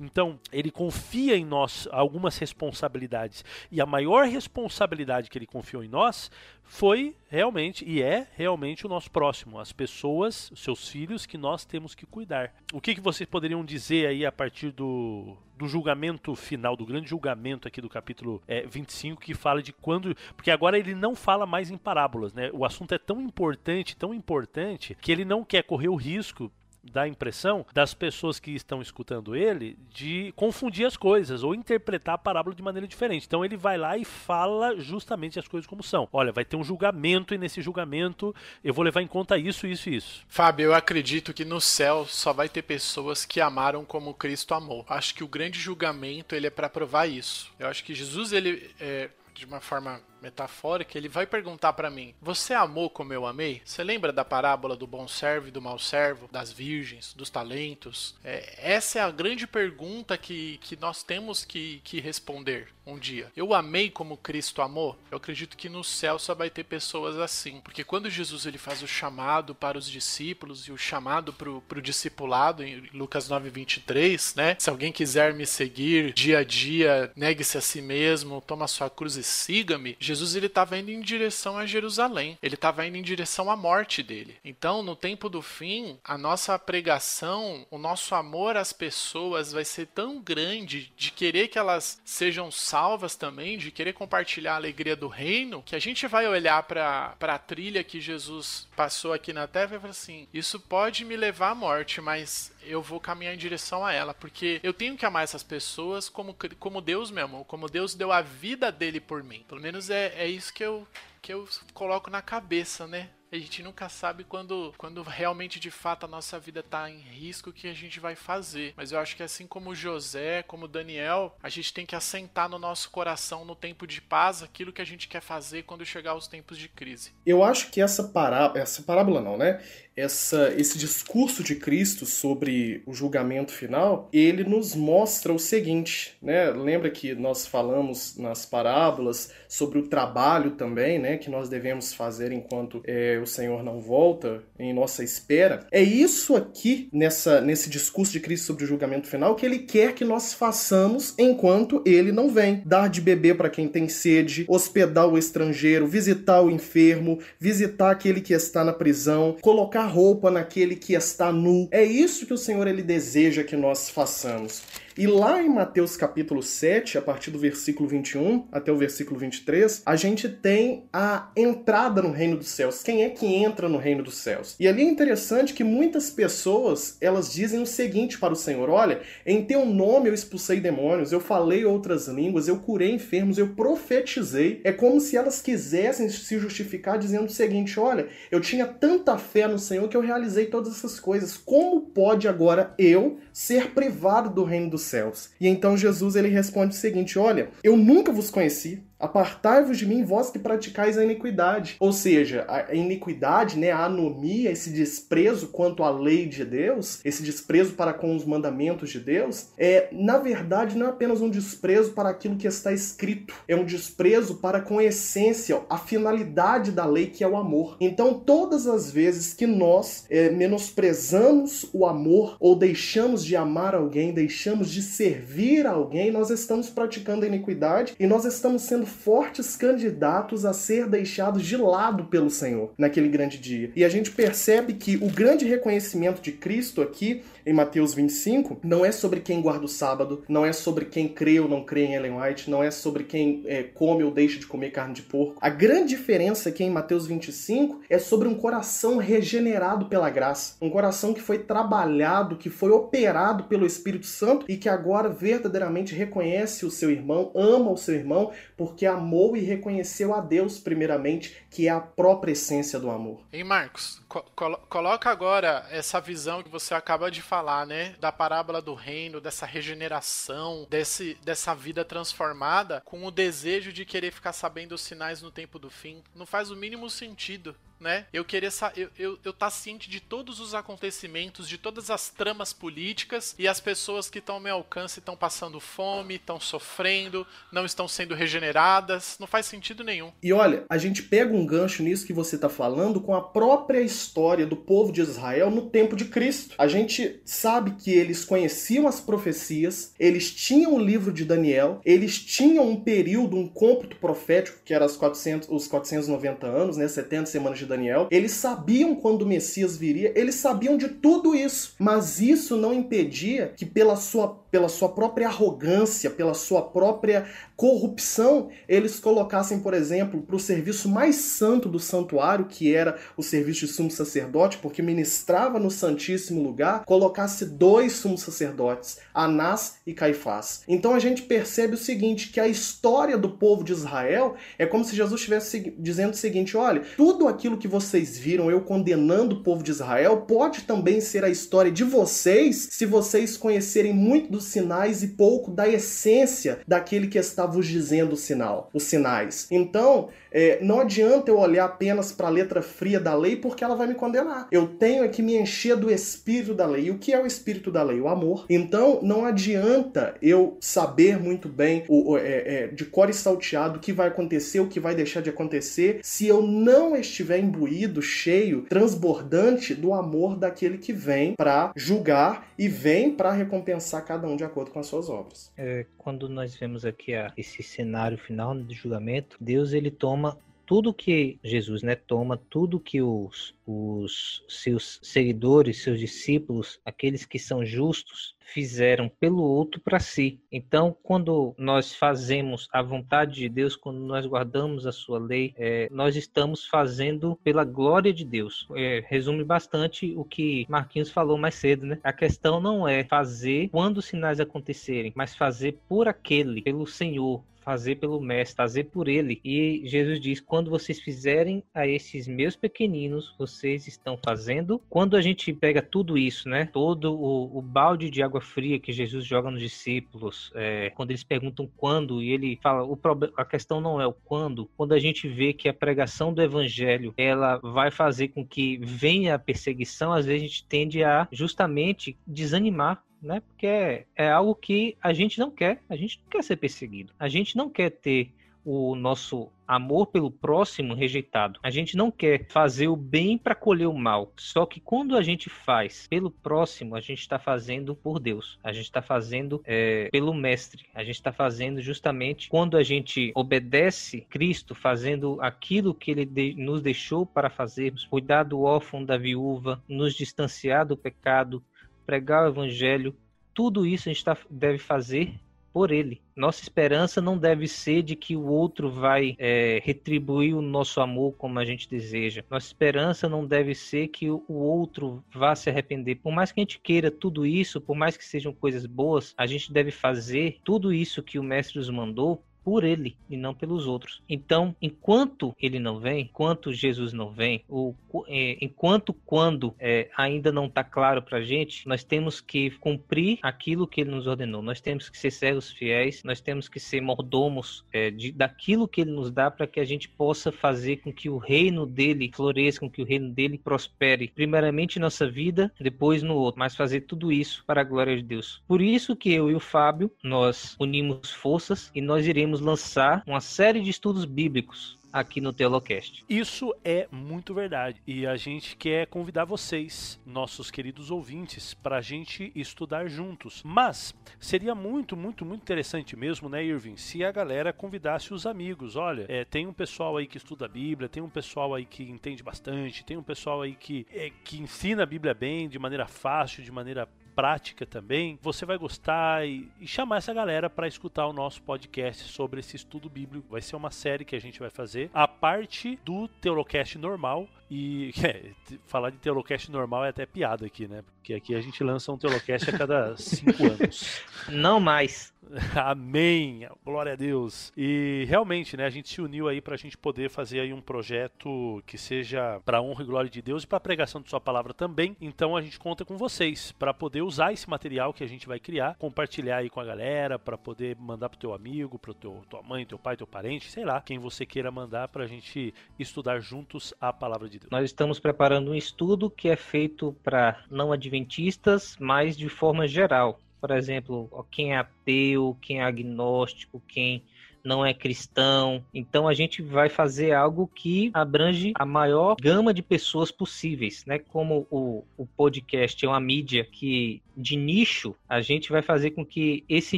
Então, ele confia em nós algumas responsabilidades. E a maior responsabilidade que ele confiou em nós foi realmente e é realmente o nosso próximo, as pessoas, os seus filhos que nós temos que cuidar. O que, que vocês poderiam dizer aí a partir do, do julgamento final, do grande julgamento aqui do capítulo é, 25, que fala de quando. Porque agora ele não fala mais em parábolas, né? O assunto é tão importante, tão importante, que ele não quer correr o risco dá a impressão das pessoas que estão escutando ele de confundir as coisas ou interpretar a parábola de maneira diferente. Então ele vai lá e fala justamente as coisas como são. Olha, vai ter um julgamento e nesse julgamento eu vou levar em conta isso, isso e isso. Fábio, eu acredito que no céu só vai ter pessoas que amaram como Cristo amou. Acho que o grande julgamento ele é para provar isso. Eu acho que Jesus ele é, de uma forma metafórica, ele vai perguntar para mim: Você amou como eu amei? Você lembra da parábola do bom servo e do mau servo, das virgens, dos talentos? É, essa é a grande pergunta que, que nós temos que, que responder um dia. Eu amei como Cristo amou? Eu acredito que no céu só vai ter pessoas assim. Porque quando Jesus ele faz o chamado para os discípulos e o chamado para o discipulado, em Lucas 9, 23, né? Se alguém quiser me seguir dia a dia, negue-se a si mesmo, toma sua cruz e siga-me. Jesus ele estava indo em direção a Jerusalém. Ele estava indo em direção à morte dele. Então, no tempo do fim, a nossa pregação, o nosso amor às pessoas vai ser tão grande de querer que elas sejam salvas também, de querer compartilhar a alegria do reino, que a gente vai olhar para a trilha que Jesus passou aqui na terra e vai falar assim: isso pode me levar à morte, mas eu vou caminhar em direção a ela, porque eu tenho que amar essas pessoas como, como Deus me amou, como Deus deu a vida dele por mim. Pelo menos é, é isso que eu, que eu coloco na cabeça, né? A gente nunca sabe quando, quando realmente de fato a nossa vida está em risco o que a gente vai fazer. Mas eu acho que assim como José, como Daniel, a gente tem que assentar no nosso coração no tempo de paz aquilo que a gente quer fazer quando chegar os tempos de crise. Eu acho que essa parábola, essa parábola não, né? essa, esse discurso de Cristo sobre o julgamento final, ele nos mostra o seguinte, né? Lembra que nós falamos nas parábolas sobre o trabalho também, né? Que nós devemos fazer enquanto é, o Senhor não volta, em nossa espera. É isso aqui, nessa, nesse discurso de Cristo sobre o julgamento final, que ele quer que nós façamos enquanto ele não vem. Dar de beber para quem tem sede, hospedar o estrangeiro, visitar o enfermo, visitar aquele que está na prisão, colocar roupa naquele que está nu. É isso que o Senhor ele deseja que nós façamos. E lá em Mateus capítulo 7, a partir do versículo 21 até o versículo 23, a gente tem a entrada no reino dos céus. Quem é que entra no reino dos céus? E ali é interessante que muitas pessoas, elas dizem o seguinte para o Senhor: "Olha, em teu nome eu expulsei demônios, eu falei outras línguas, eu curei enfermos, eu profetizei". É como se elas quisessem se justificar dizendo o seguinte: "Olha, eu tinha tanta fé no Senhor que eu realizei todas essas coisas. Como pode agora eu ser privado do reino dos céus. E então Jesus ele responde o seguinte: Olha, eu nunca vos conheci, Apartai-vos de mim, vós que praticais a iniquidade. Ou seja, a iniquidade, né, a anomia, esse desprezo quanto à lei de Deus, esse desprezo para com os mandamentos de Deus, é, na verdade, não é apenas um desprezo para aquilo que está escrito, é um desprezo para com a essência, a finalidade da lei, que é o amor. Então, todas as vezes que nós é, menosprezamos o amor ou deixamos de amar alguém, deixamos de servir alguém, nós estamos praticando a iniquidade e nós estamos sendo fortes candidatos a ser deixados de lado pelo Senhor naquele grande dia. E a gente percebe que o grande reconhecimento de Cristo aqui em Mateus 25 não é sobre quem guarda o sábado, não é sobre quem crê ou não crê em Ellen White, não é sobre quem é, come ou deixa de comer carne de porco. A grande diferença aqui em Mateus 25 é sobre um coração regenerado pela graça, um coração que foi trabalhado, que foi operado pelo Espírito Santo e que agora verdadeiramente reconhece o seu irmão, ama o seu irmão, porque amou e reconheceu a Deus primeiramente, que é a própria essência do amor. Hein, Marcos? Co coloca agora essa visão que você acaba de falar, né? Da parábola do reino, dessa regeneração, desse, dessa vida transformada, com o desejo de querer ficar sabendo os sinais no tempo do fim. Não faz o mínimo sentido né? Eu querer eu, eu, eu tá ciente de todos os acontecimentos, de todas as tramas políticas e as pessoas que estão ao meu alcance estão passando fome, estão sofrendo, não estão sendo regeneradas. Não faz sentido nenhum. E olha, a gente pega um gancho nisso que você está falando com a própria história do povo de Israel no tempo de Cristo. A gente sabe que eles conheciam as profecias, eles tinham o livro de Daniel, eles tinham um período, um cômputo profético que era os 400, os 490 anos, né, 70 semanas de Daniel, eles sabiam quando o Messias viria, eles sabiam de tudo isso, mas isso não impedia que pela sua, pela sua própria arrogância, pela sua própria corrupção, eles colocassem, por exemplo, para o serviço mais santo do santuário, que era o serviço de sumo sacerdote, porque ministrava no Santíssimo Lugar, colocasse dois sumos sacerdotes, Anás e Caifás. Então a gente percebe o seguinte, que a história do povo de Israel é como se Jesus estivesse dizendo o seguinte, olha, tudo aquilo que vocês viram eu condenando o povo de Israel pode também ser a história de vocês se vocês conhecerem muito dos sinais e pouco da essência daquele que está vos dizendo o sinal, os sinais. Então, é, não adianta eu olhar apenas para a letra fria da lei, porque ela vai vai me condenar. Eu tenho que me encher do espírito da lei. E o que é o espírito da lei? O amor. Então, não adianta eu saber muito bem o é, é, de cor e salteado o que vai acontecer, o que vai deixar de acontecer, se eu não estiver imbuído, cheio, transbordante do amor daquele que vem para julgar e vem para recompensar cada um de acordo com as suas obras. É, quando nós vemos aqui a, esse cenário final de julgamento, Deus ele toma tudo que Jesus né, toma, tudo que os, os seus seguidores, seus discípulos, aqueles que são justos, fizeram pelo outro para si. Então, quando nós fazemos a vontade de Deus, quando nós guardamos a sua lei, é, nós estamos fazendo pela glória de Deus. É, resume bastante o que Marquinhos falou mais cedo, né? A questão não é fazer quando os sinais acontecerem, mas fazer por aquele, pelo Senhor, fazer pelo mestre, fazer por ele. E Jesus diz: quando vocês fizerem a esses meus pequeninos, vocês estão fazendo. Quando a gente pega tudo isso, né? Todo o, o balde de água fria que Jesus joga nos discípulos, é, quando eles perguntam quando, e ele fala: o problema, a questão não é o quando. Quando a gente vê que a pregação do evangelho ela vai fazer com que venha a perseguição, às vezes a gente tende a justamente desanimar né? Porque é, é algo que a gente não quer. A gente não quer ser perseguido. A gente não quer ter o nosso amor pelo próximo rejeitado. A gente não quer fazer o bem para colher o mal. Só que quando a gente faz pelo próximo, a gente está fazendo por Deus. A gente está fazendo é, pelo Mestre. A gente está fazendo justamente quando a gente obedece Cristo, fazendo aquilo que Ele de nos deixou para fazermos, cuidar do órfão, da viúva, nos distanciar do pecado, pregar o evangelho, tudo isso a gente tá, deve fazer por ele. Nossa esperança não deve ser de que o outro vai é, retribuir o nosso amor como a gente deseja. Nossa esperança não deve ser que o outro vá se arrepender. Por mais que a gente queira tudo isso, por mais que sejam coisas boas, a gente deve fazer tudo isso que o Mestre nos mandou por ele e não pelos outros. Então, enquanto ele não vem, enquanto Jesus não vem, ou é, enquanto quando é, ainda não está claro para a gente, nós temos que cumprir aquilo que ele nos ordenou. Nós temos que ser servos fiéis, nós temos que ser mordomos é, de, daquilo que ele nos dá para que a gente possa fazer com que o reino dele floresça, com que o reino dele prospere, primeiramente em nossa vida, depois no outro, mas fazer tudo isso para a glória de Deus. Por isso que eu e o Fábio, nós unimos forças e nós iremos iremos lançar uma série de estudos bíblicos aqui no Teolocast. Isso é muito verdade. E a gente quer convidar vocês, nossos queridos ouvintes, para a gente estudar juntos. Mas seria muito, muito, muito interessante mesmo, né, Irving, se a galera convidasse os amigos. Olha, é, tem um pessoal aí que estuda a Bíblia, tem um pessoal aí que entende bastante, tem um pessoal aí que, é, que ensina a Bíblia bem, de maneira fácil, de maneira prática também, você vai gostar e, e chamar essa galera para escutar o nosso podcast sobre esse estudo bíblico. Vai ser uma série que a gente vai fazer, a parte do Teolocast normal. E é, falar de Teolocast normal é até piada aqui, né? Porque aqui a gente lança um Teolocast a cada cinco anos. Não mais. Amém, glória a Deus. E realmente, né, a gente se uniu aí para a gente poder fazer aí um projeto que seja para honra e glória de Deus e para pregação de sua palavra também. Então a gente conta com vocês para poder usar esse material que a gente vai criar, compartilhar aí com a galera, para poder mandar pro teu amigo, pro teu tua mãe, teu pai, teu parente, sei lá, quem você queira mandar para a gente estudar juntos a palavra de Deus. Nós estamos preparando um estudo que é feito para não adventistas, mas de forma geral por exemplo, quem é ateu, quem é agnóstico, quem não é cristão. Então a gente vai fazer algo que abrange a maior gama de pessoas possíveis, né? Como o, o podcast é uma mídia que de nicho, a gente vai fazer com que esse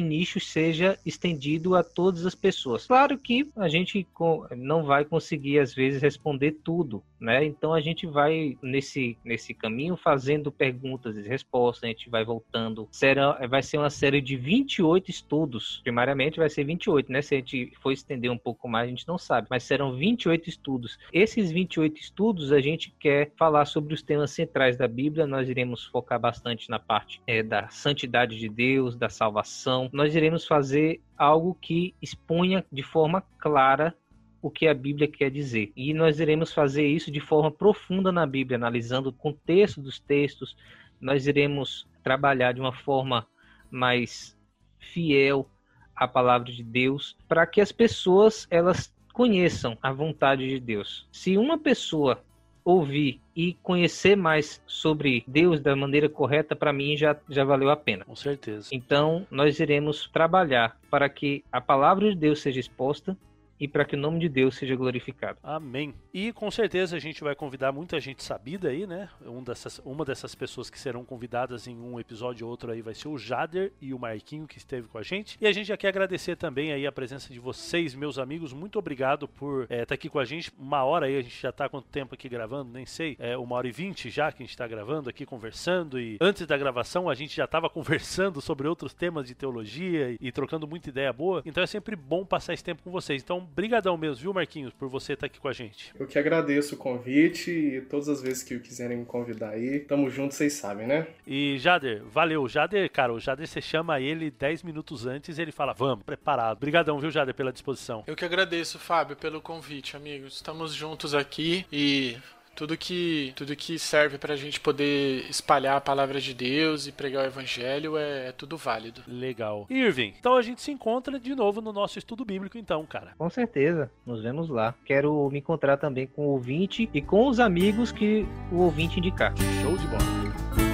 nicho seja estendido a todas as pessoas. Claro que a gente não vai conseguir às vezes responder tudo, né? Então a gente vai nesse nesse caminho fazendo perguntas e respostas, a gente vai voltando. Será vai ser uma série de 28 estudos. Primariamente vai ser 28, né? Se a gente for estender um pouco mais, a gente não sabe, mas serão 28 estudos. Esses 28 estudos a gente quer falar sobre os temas centrais da Bíblia, nós iremos focar bastante na parte é, da santidade de Deus, da salvação. Nós iremos fazer algo que exponha de forma clara o que a Bíblia quer dizer. E nós iremos fazer isso de forma profunda na Bíblia, analisando o contexto dos textos. Nós iremos trabalhar de uma forma mais fiel à palavra de Deus, para que as pessoas elas conheçam a vontade de Deus. Se uma pessoa ouvir e conhecer mais sobre Deus da maneira correta, para mim já, já valeu a pena. Com certeza. Então, nós iremos trabalhar para que a palavra de Deus seja exposta e para que o nome de Deus seja glorificado. Amém. E com certeza a gente vai convidar muita gente sabida aí, né? Um dessas, uma dessas pessoas que serão convidadas em um episódio ou outro aí vai ser o Jader e o Marquinho que esteve com a gente. E a gente já quer agradecer também aí a presença de vocês, meus amigos. Muito obrigado por estar é, tá aqui com a gente. Uma hora aí, a gente já está quanto tempo aqui gravando? Nem sei. É uma hora e vinte já que a gente está gravando aqui, conversando. E antes da gravação a gente já estava conversando sobre outros temas de teologia e, e trocando muita ideia boa. Então é sempre bom passar esse tempo com vocês. Então brigadão mesmo, viu, Marquinhos, por você estar aqui com a gente. Eu que agradeço o convite e todas as vezes que quiserem me convidar aí, tamo junto, vocês sabem, né? E Jader, valeu. Jader, cara, o Jader, você chama ele 10 minutos antes e ele fala, vamos, preparado. Brigadão, viu, Jader, pela disposição. Eu que agradeço, Fábio, pelo convite, amigos. Estamos juntos aqui e tudo que, tudo que serve para a gente poder espalhar a palavra de Deus e pregar o evangelho é, é, tudo válido. Legal. Irving, então a gente se encontra de novo no nosso estudo bíblico, então, cara. Com certeza, nos vemos lá. Quero me encontrar também com o ouvinte e com os amigos que o ouvinte indicar. Show de bola.